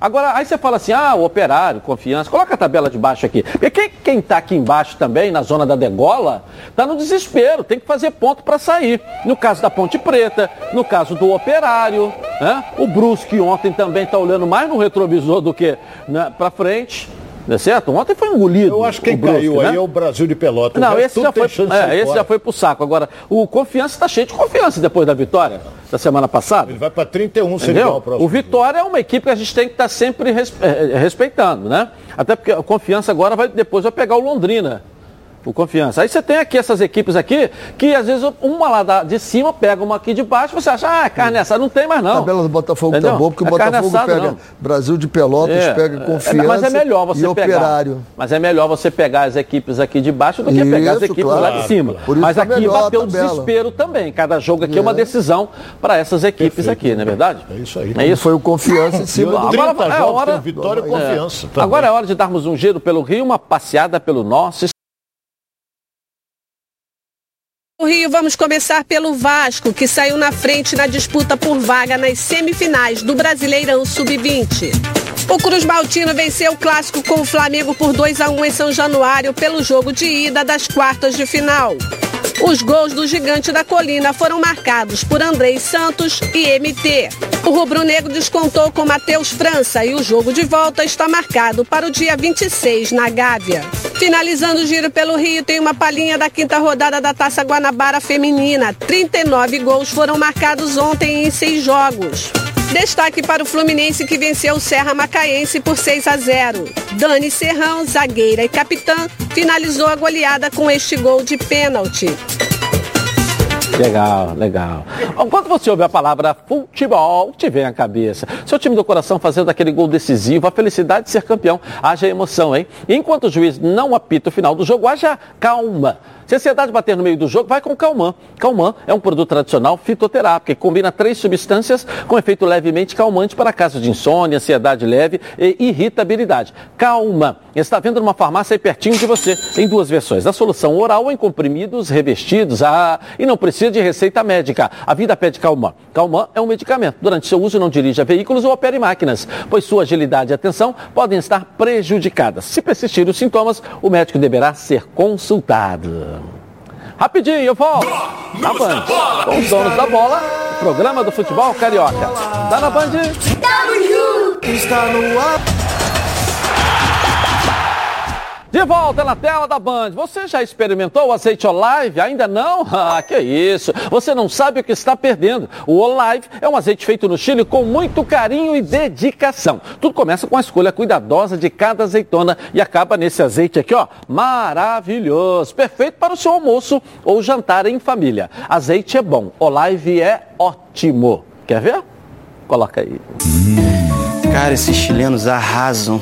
Agora, aí você fala assim, ah, o operário, confiança, coloca a tabela de baixo aqui. Porque quem, quem tá aqui embaixo também, na zona da degola, tá no desespero, tem que fazer ponto para sair. No caso da Ponte Preta, no caso do operário, né? O Brusque ontem também tá olhando mais no retrovisor do que né, para frente. Não é certo? Ontem foi engolido. Eu acho que quem Brusque, caiu né? aí é o Brasil de Pelotas. Não, resto esse já, foi, é, esse já foi pro saco. Agora, o Confiança está cheio de confiança depois da vitória da semana passada. Ele vai para 31 se ele o. O Vitória é uma equipe que a gente tem que estar sempre res- eh, eh, respeitando, né? Até porque a confiança agora vai depois vai pegar o Londrina. O confiança. Aí você tem aqui essas equipes aqui, que às vezes uma lá de cima pega uma aqui de baixo, você acha, ah, carne assada, não tem mais A não. tabela do Botafogo Entendeu? tá boa, porque o É Botafogo assada, pega não. Brasil de Pelotas, É, pega é, confiança mas é melhor você e pegar. operário. Mas é melhor você pegar as equipes aqui de baixo do que pegar as Isso, equipes claro. lá de cima. Por isso Mas tá aqui melhor a bateu o desespero também. Cada jogo aqui é, uma decisão para essas equipes aqui, não é verdade? É isso aí. É isso. Foi o confiança em cima do 30 Agora é hora- vitória e confiança. também. Agora é hora de darmos um giro pelo Rio, uma passeada pelo nosso Rio, vamos começar pelo Vasco, que saiu na frente na disputa por vaga nas semifinais do Brasileirão Sub-20. O Cruz Maltino venceu o clássico com o Flamengo por 2 a 1 em São Januário pelo jogo de ida das quartas de final. Os gols do Gigante da Colina foram marcados por Andrei Santos e MT. O rubro-negro descontou com Matheus França e o jogo de volta está marcado para o dia 26 na Gávea. Finalizando o giro pelo Rio, tem uma palhinha da quinta rodada da Taça Guanabara Feminina. 39 gols foram marcados ontem em seis jogos. Destaque para o Fluminense que venceu o Serra Macaense por 6 a 0. Dani Serrão, zagueira e capitã, finalizou a goleada com este gol de pênalti. Legal, legal. Quando você ouve a palavra futebol, te vem à cabeça. Seu time do coração fazendo aquele gol decisivo, a felicidade de ser campeão. Haja emoção, hein? Enquanto o juiz não apita o final do jogo, haja calma. Se a ansiedade bater no meio do jogo, vai com Calman. Calman é um produto tradicional fitoterápico que combina três substâncias com efeito levemente calmante para casos de insônia, ansiedade leve e irritabilidade. Calma. Está vendo numa farmácia aí pertinho de você, em duas versões. A solução oral em comprimidos revestidos ah, e não precisa de receita médica. A vida pede Calman. Calman é um medicamento. Durante seu uso, não dirija veículos ou opere máquinas, pois sua agilidade e atenção podem estar prejudicadas. Se persistirem os sintomas, o médico deverá ser consultado. Rapidinho, eu volto. Na Band. Com os donos da bola, programa do futebol carioca. Tá na Band? Está no ar. De volta na tela da Band. Você já experimentou o azeite Olive? Ainda não? [LAUGHS] Ah, que isso. Você não sabe o que está perdendo. O Olive é um azeite feito no Chile com muito carinho e dedicação. Tudo começa com a escolha cuidadosa de cada azeitona e acaba nesse azeite aqui, ó, maravilhoso. Perfeito para o seu almoço ou jantar em família. Azeite é bom, Olive é ótimo. Quer ver? Coloca aí. Cara, esses chilenos arrasam.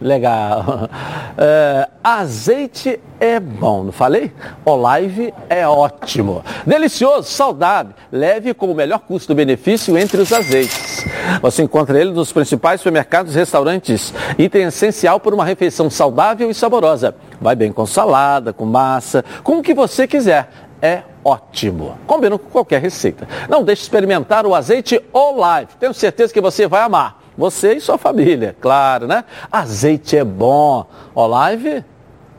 Legal. [LAUGHS] É, azeite é bom, não falei? Olive é ótimo. Delicioso, saudável, leve com o melhor custo-benefício entre os azeites. Você encontra ele nos principais supermercados e restaurantes. Item essencial para uma refeição saudável e saborosa. Vai bem com salada, com massa, com o que você quiser. É ótimo. Combina com qualquer receita. Não deixe de experimentar o azeite Olive. Tenho certeza que você vai amar. Você e sua família, claro, né? Azeite é bom. Olive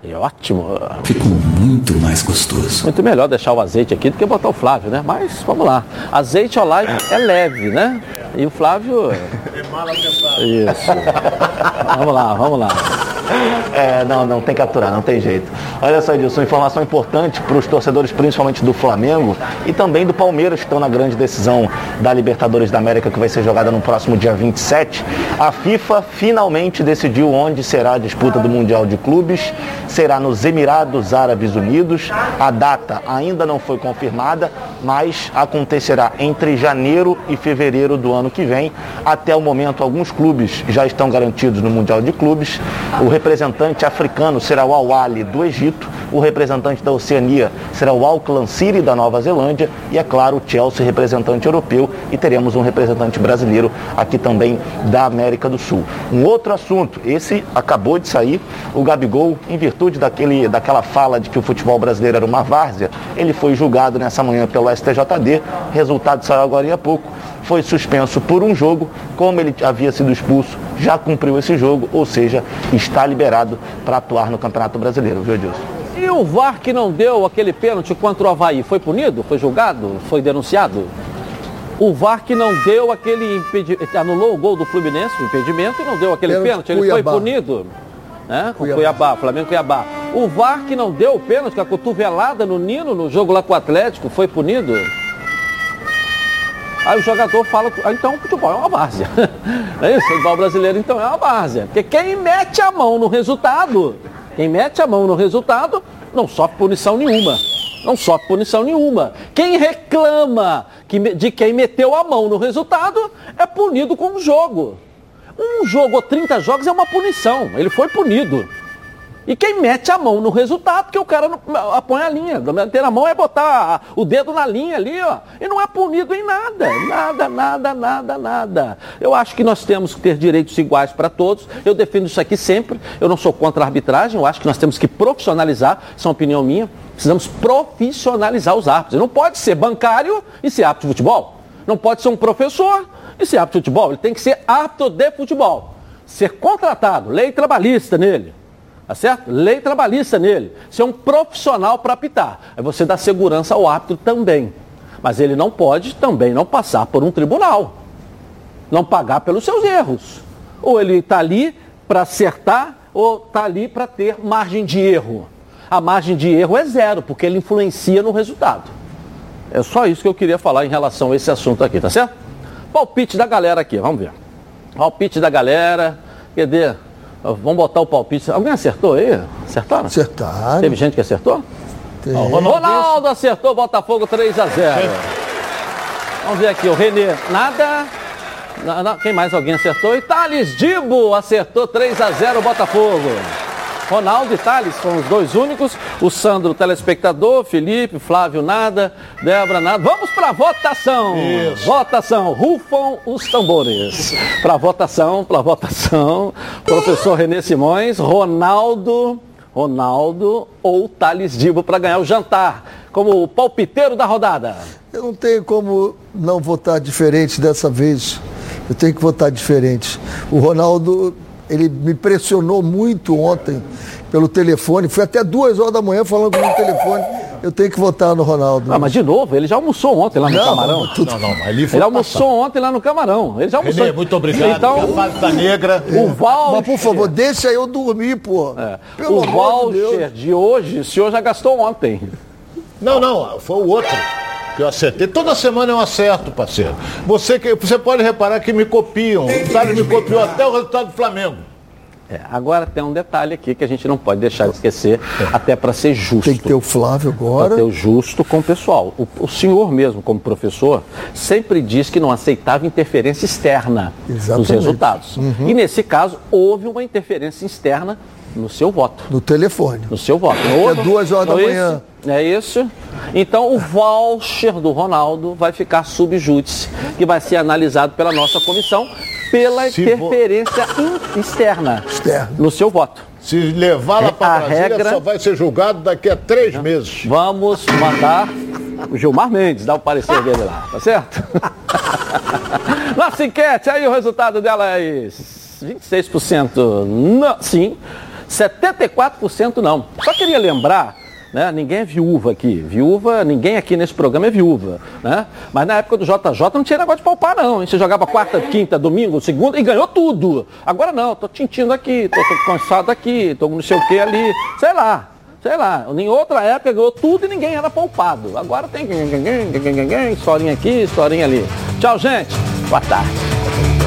é ótimo. Ficou muito mais gostoso. Muito melhor deixar o azeite aqui do que botar o Flávio, né? Mas vamos lá. Azeite Olive é leve, né? E o Flávio. É mala pensada. Isso. vamos lá, vamos lá. [LAUGHS] É, não, não tem que aturar, não tem jeito. Olha só, Edilson, informação importante para os torcedores, principalmente do Flamengo e também do Palmeiras, que estão na grande decisão da Libertadores da América, que vai ser jogada no próximo dia 27. A FIFA finalmente decidiu onde será a disputa do Mundial de Clubes. Será nos Emirados Árabes Unidos. A data ainda não foi confirmada, mas acontecerá entre janeiro e fevereiro do ano que vem. Até o momento, alguns clubes já estão garantidos no Mundial de Clubes. O representante africano será o Al-Wali do Egito, o representante da Oceania será o Auckland City da Nova Zelândia e, é claro, o Chelsea, representante europeu, e teremos um representante brasileiro aqui também da América do Sul. Um outro assunto, esse acabou de sair, o Gabigol, em virtude daquele, daquela fala de que o futebol brasileiro era uma várzea, ele foi julgado nessa manhã pelo STJD, resultado saiu agora há pouco, foi suspenso por um jogo, como ele havia sido expulso, já cumpriu esse jogo, ou seja, está liberado para atuar no Campeonato Brasileiro, viu, Edilson? E o VAR que não deu aquele pênalti contra o Havaí, foi punido? Foi julgado? Foi denunciado? O VAR que não deu aquele impedimento, anulou o gol do Fluminense, o impedimento, e não deu aquele Pênalti pênalti, ele foi punido. Né? Com Cuiabá. Cuiabá, Flamengo Cuiabá. O VAR que não deu o pênalti, com a cotovelada no Nino, no jogo lá com o Atlético, foi punido. Aí o jogador fala, ah, então o futebol é uma várzea. É isso? O futebol brasileiro então é uma várzea. Porque quem mete a mão no resultado, quem mete a mão no resultado, não sofre punição nenhuma. Não sofre punição nenhuma. Quem reclama de quem meteu a mão no resultado é punido com um jogo. Um jogo ou 30 jogos é uma punição. Ele foi punido. E quem mete a mão no resultado, que o cara não põe a linha. Meter a mão é botar o dedo na linha ali, ó. E não é punido em nada. Nada, nada, nada, nada. Eu acho que nós temos que ter direitos iguais para todos. Eu defendo isso aqui sempre. Eu não sou contra a arbitragem. Eu acho que nós temos que profissionalizar. Isso é uma opinião minha. Precisamos profissionalizar os árbitros. Não pode ser bancário e ser árbitro de futebol. Não pode ser um professor e ser árbitro de futebol. Ele tem que ser árbitro de futebol. Ser contratado, lei trabalhista nele Tá certo? Lei trabalhista nele. Ser um profissional para apitar. Aí você dá segurança ao árbitro também. Mas ele não pode também não passar por um tribunal. Não pagar pelos seus erros. Ou ele está ali para acertar, ou está ali para ter margem de erro. A margem de erro é zero, porque ele influencia no resultado. É só isso que eu queria falar em relação a esse assunto aqui, tá certo? Palpite da galera aqui, vamos ver. Palpite da galera. Cadê? Vamos botar o palpite. Alguém acertou aí? Acertaram? Acertaram. Teve gente que acertou? Tem. Ronaldo acertou, Botafogo 3 a 0. Vamos ver aqui, o Renê, nada. Quem mais alguém acertou? E Thales Dibo acertou 3 a 0 Botafogo. Ronaldo e Thales foram os dois únicos. O Sandro, telespectador, Felipe, Flávio, nada, Débora, nada. Vamos para votação. Isso. Votação. Rufam os tambores. Para votação, para votação. Professor Renê Simões, Ronaldo, Ronaldo ou Thales Dibo para ganhar o jantar como o palpiteiro da rodada. Eu não tenho como não votar diferente dessa vez. Eu tenho que votar diferente. O Ronaldo ele me pressionou muito ontem pelo telefone. Fui até duas horas da manhã falando com o telefone. Eu tenho que votar no Ronaldo. Ah, mas de novo, ele já almoçou ontem lá no não, Camarão. Não, não, mas ele, ele almoçou passar. ontem lá no Camarão. Ele já almoçou. Renê, muito obrigado. Então, a da negra. O Val. Mas por favor, deixa eu dormir, pô. É. Pelo o Voucher de, de hoje, o senhor já gastou ontem. Não, não, foi o outro que eu acertei. Toda semana eu acerto, parceiro. Você, que, você pode reparar que me copiam. O Thales me copiou até o resultado do Flamengo. É, agora tem um detalhe aqui que a gente não pode deixar de esquecer, até para ser justo. Tem que ter o Flávio agora. Para ter o justo com o pessoal. O, o, senhor mesmo, como professor, sempre diz que não aceitava interferência externa Exatamente. nos resultados. Uhum. E nesse caso, houve uma interferência externa no seu voto. No telefone. No seu voto. é duas horas da manhã. É isso. Então o voucher do Ronaldo vai ficar subjúdice, que vai ser analisado pela nossa comissão pela Se interferência vo... externa Externo. no seu voto. Se levar lá para Brasília, regra... só vai ser julgado daqui a três meses. Vamos mandar o Gilmar Mendes dar o parecer dele lá, tá certo? [LAUGHS] Nossa enquete, aí o resultado dela é 26% não, sim, 74% não. Só queria lembrar né? Ninguém é viúva aqui. Viúva, ninguém aqui nesse programa é viúva. Né? Mas na época do JJ não tinha negócio de palpar, não. Você jogava quarta, quinta, domingo, segunda e ganhou tudo. Agora não, tô tintindo aqui, tô, tô cansado aqui, tô não sei o que ali. Sei lá. Sei lá, em outra época ganhou tudo e ninguém era poupado. Agora tem [LAUGHS] historinha aqui, historinha ali. Tchau, gente. Boa tarde.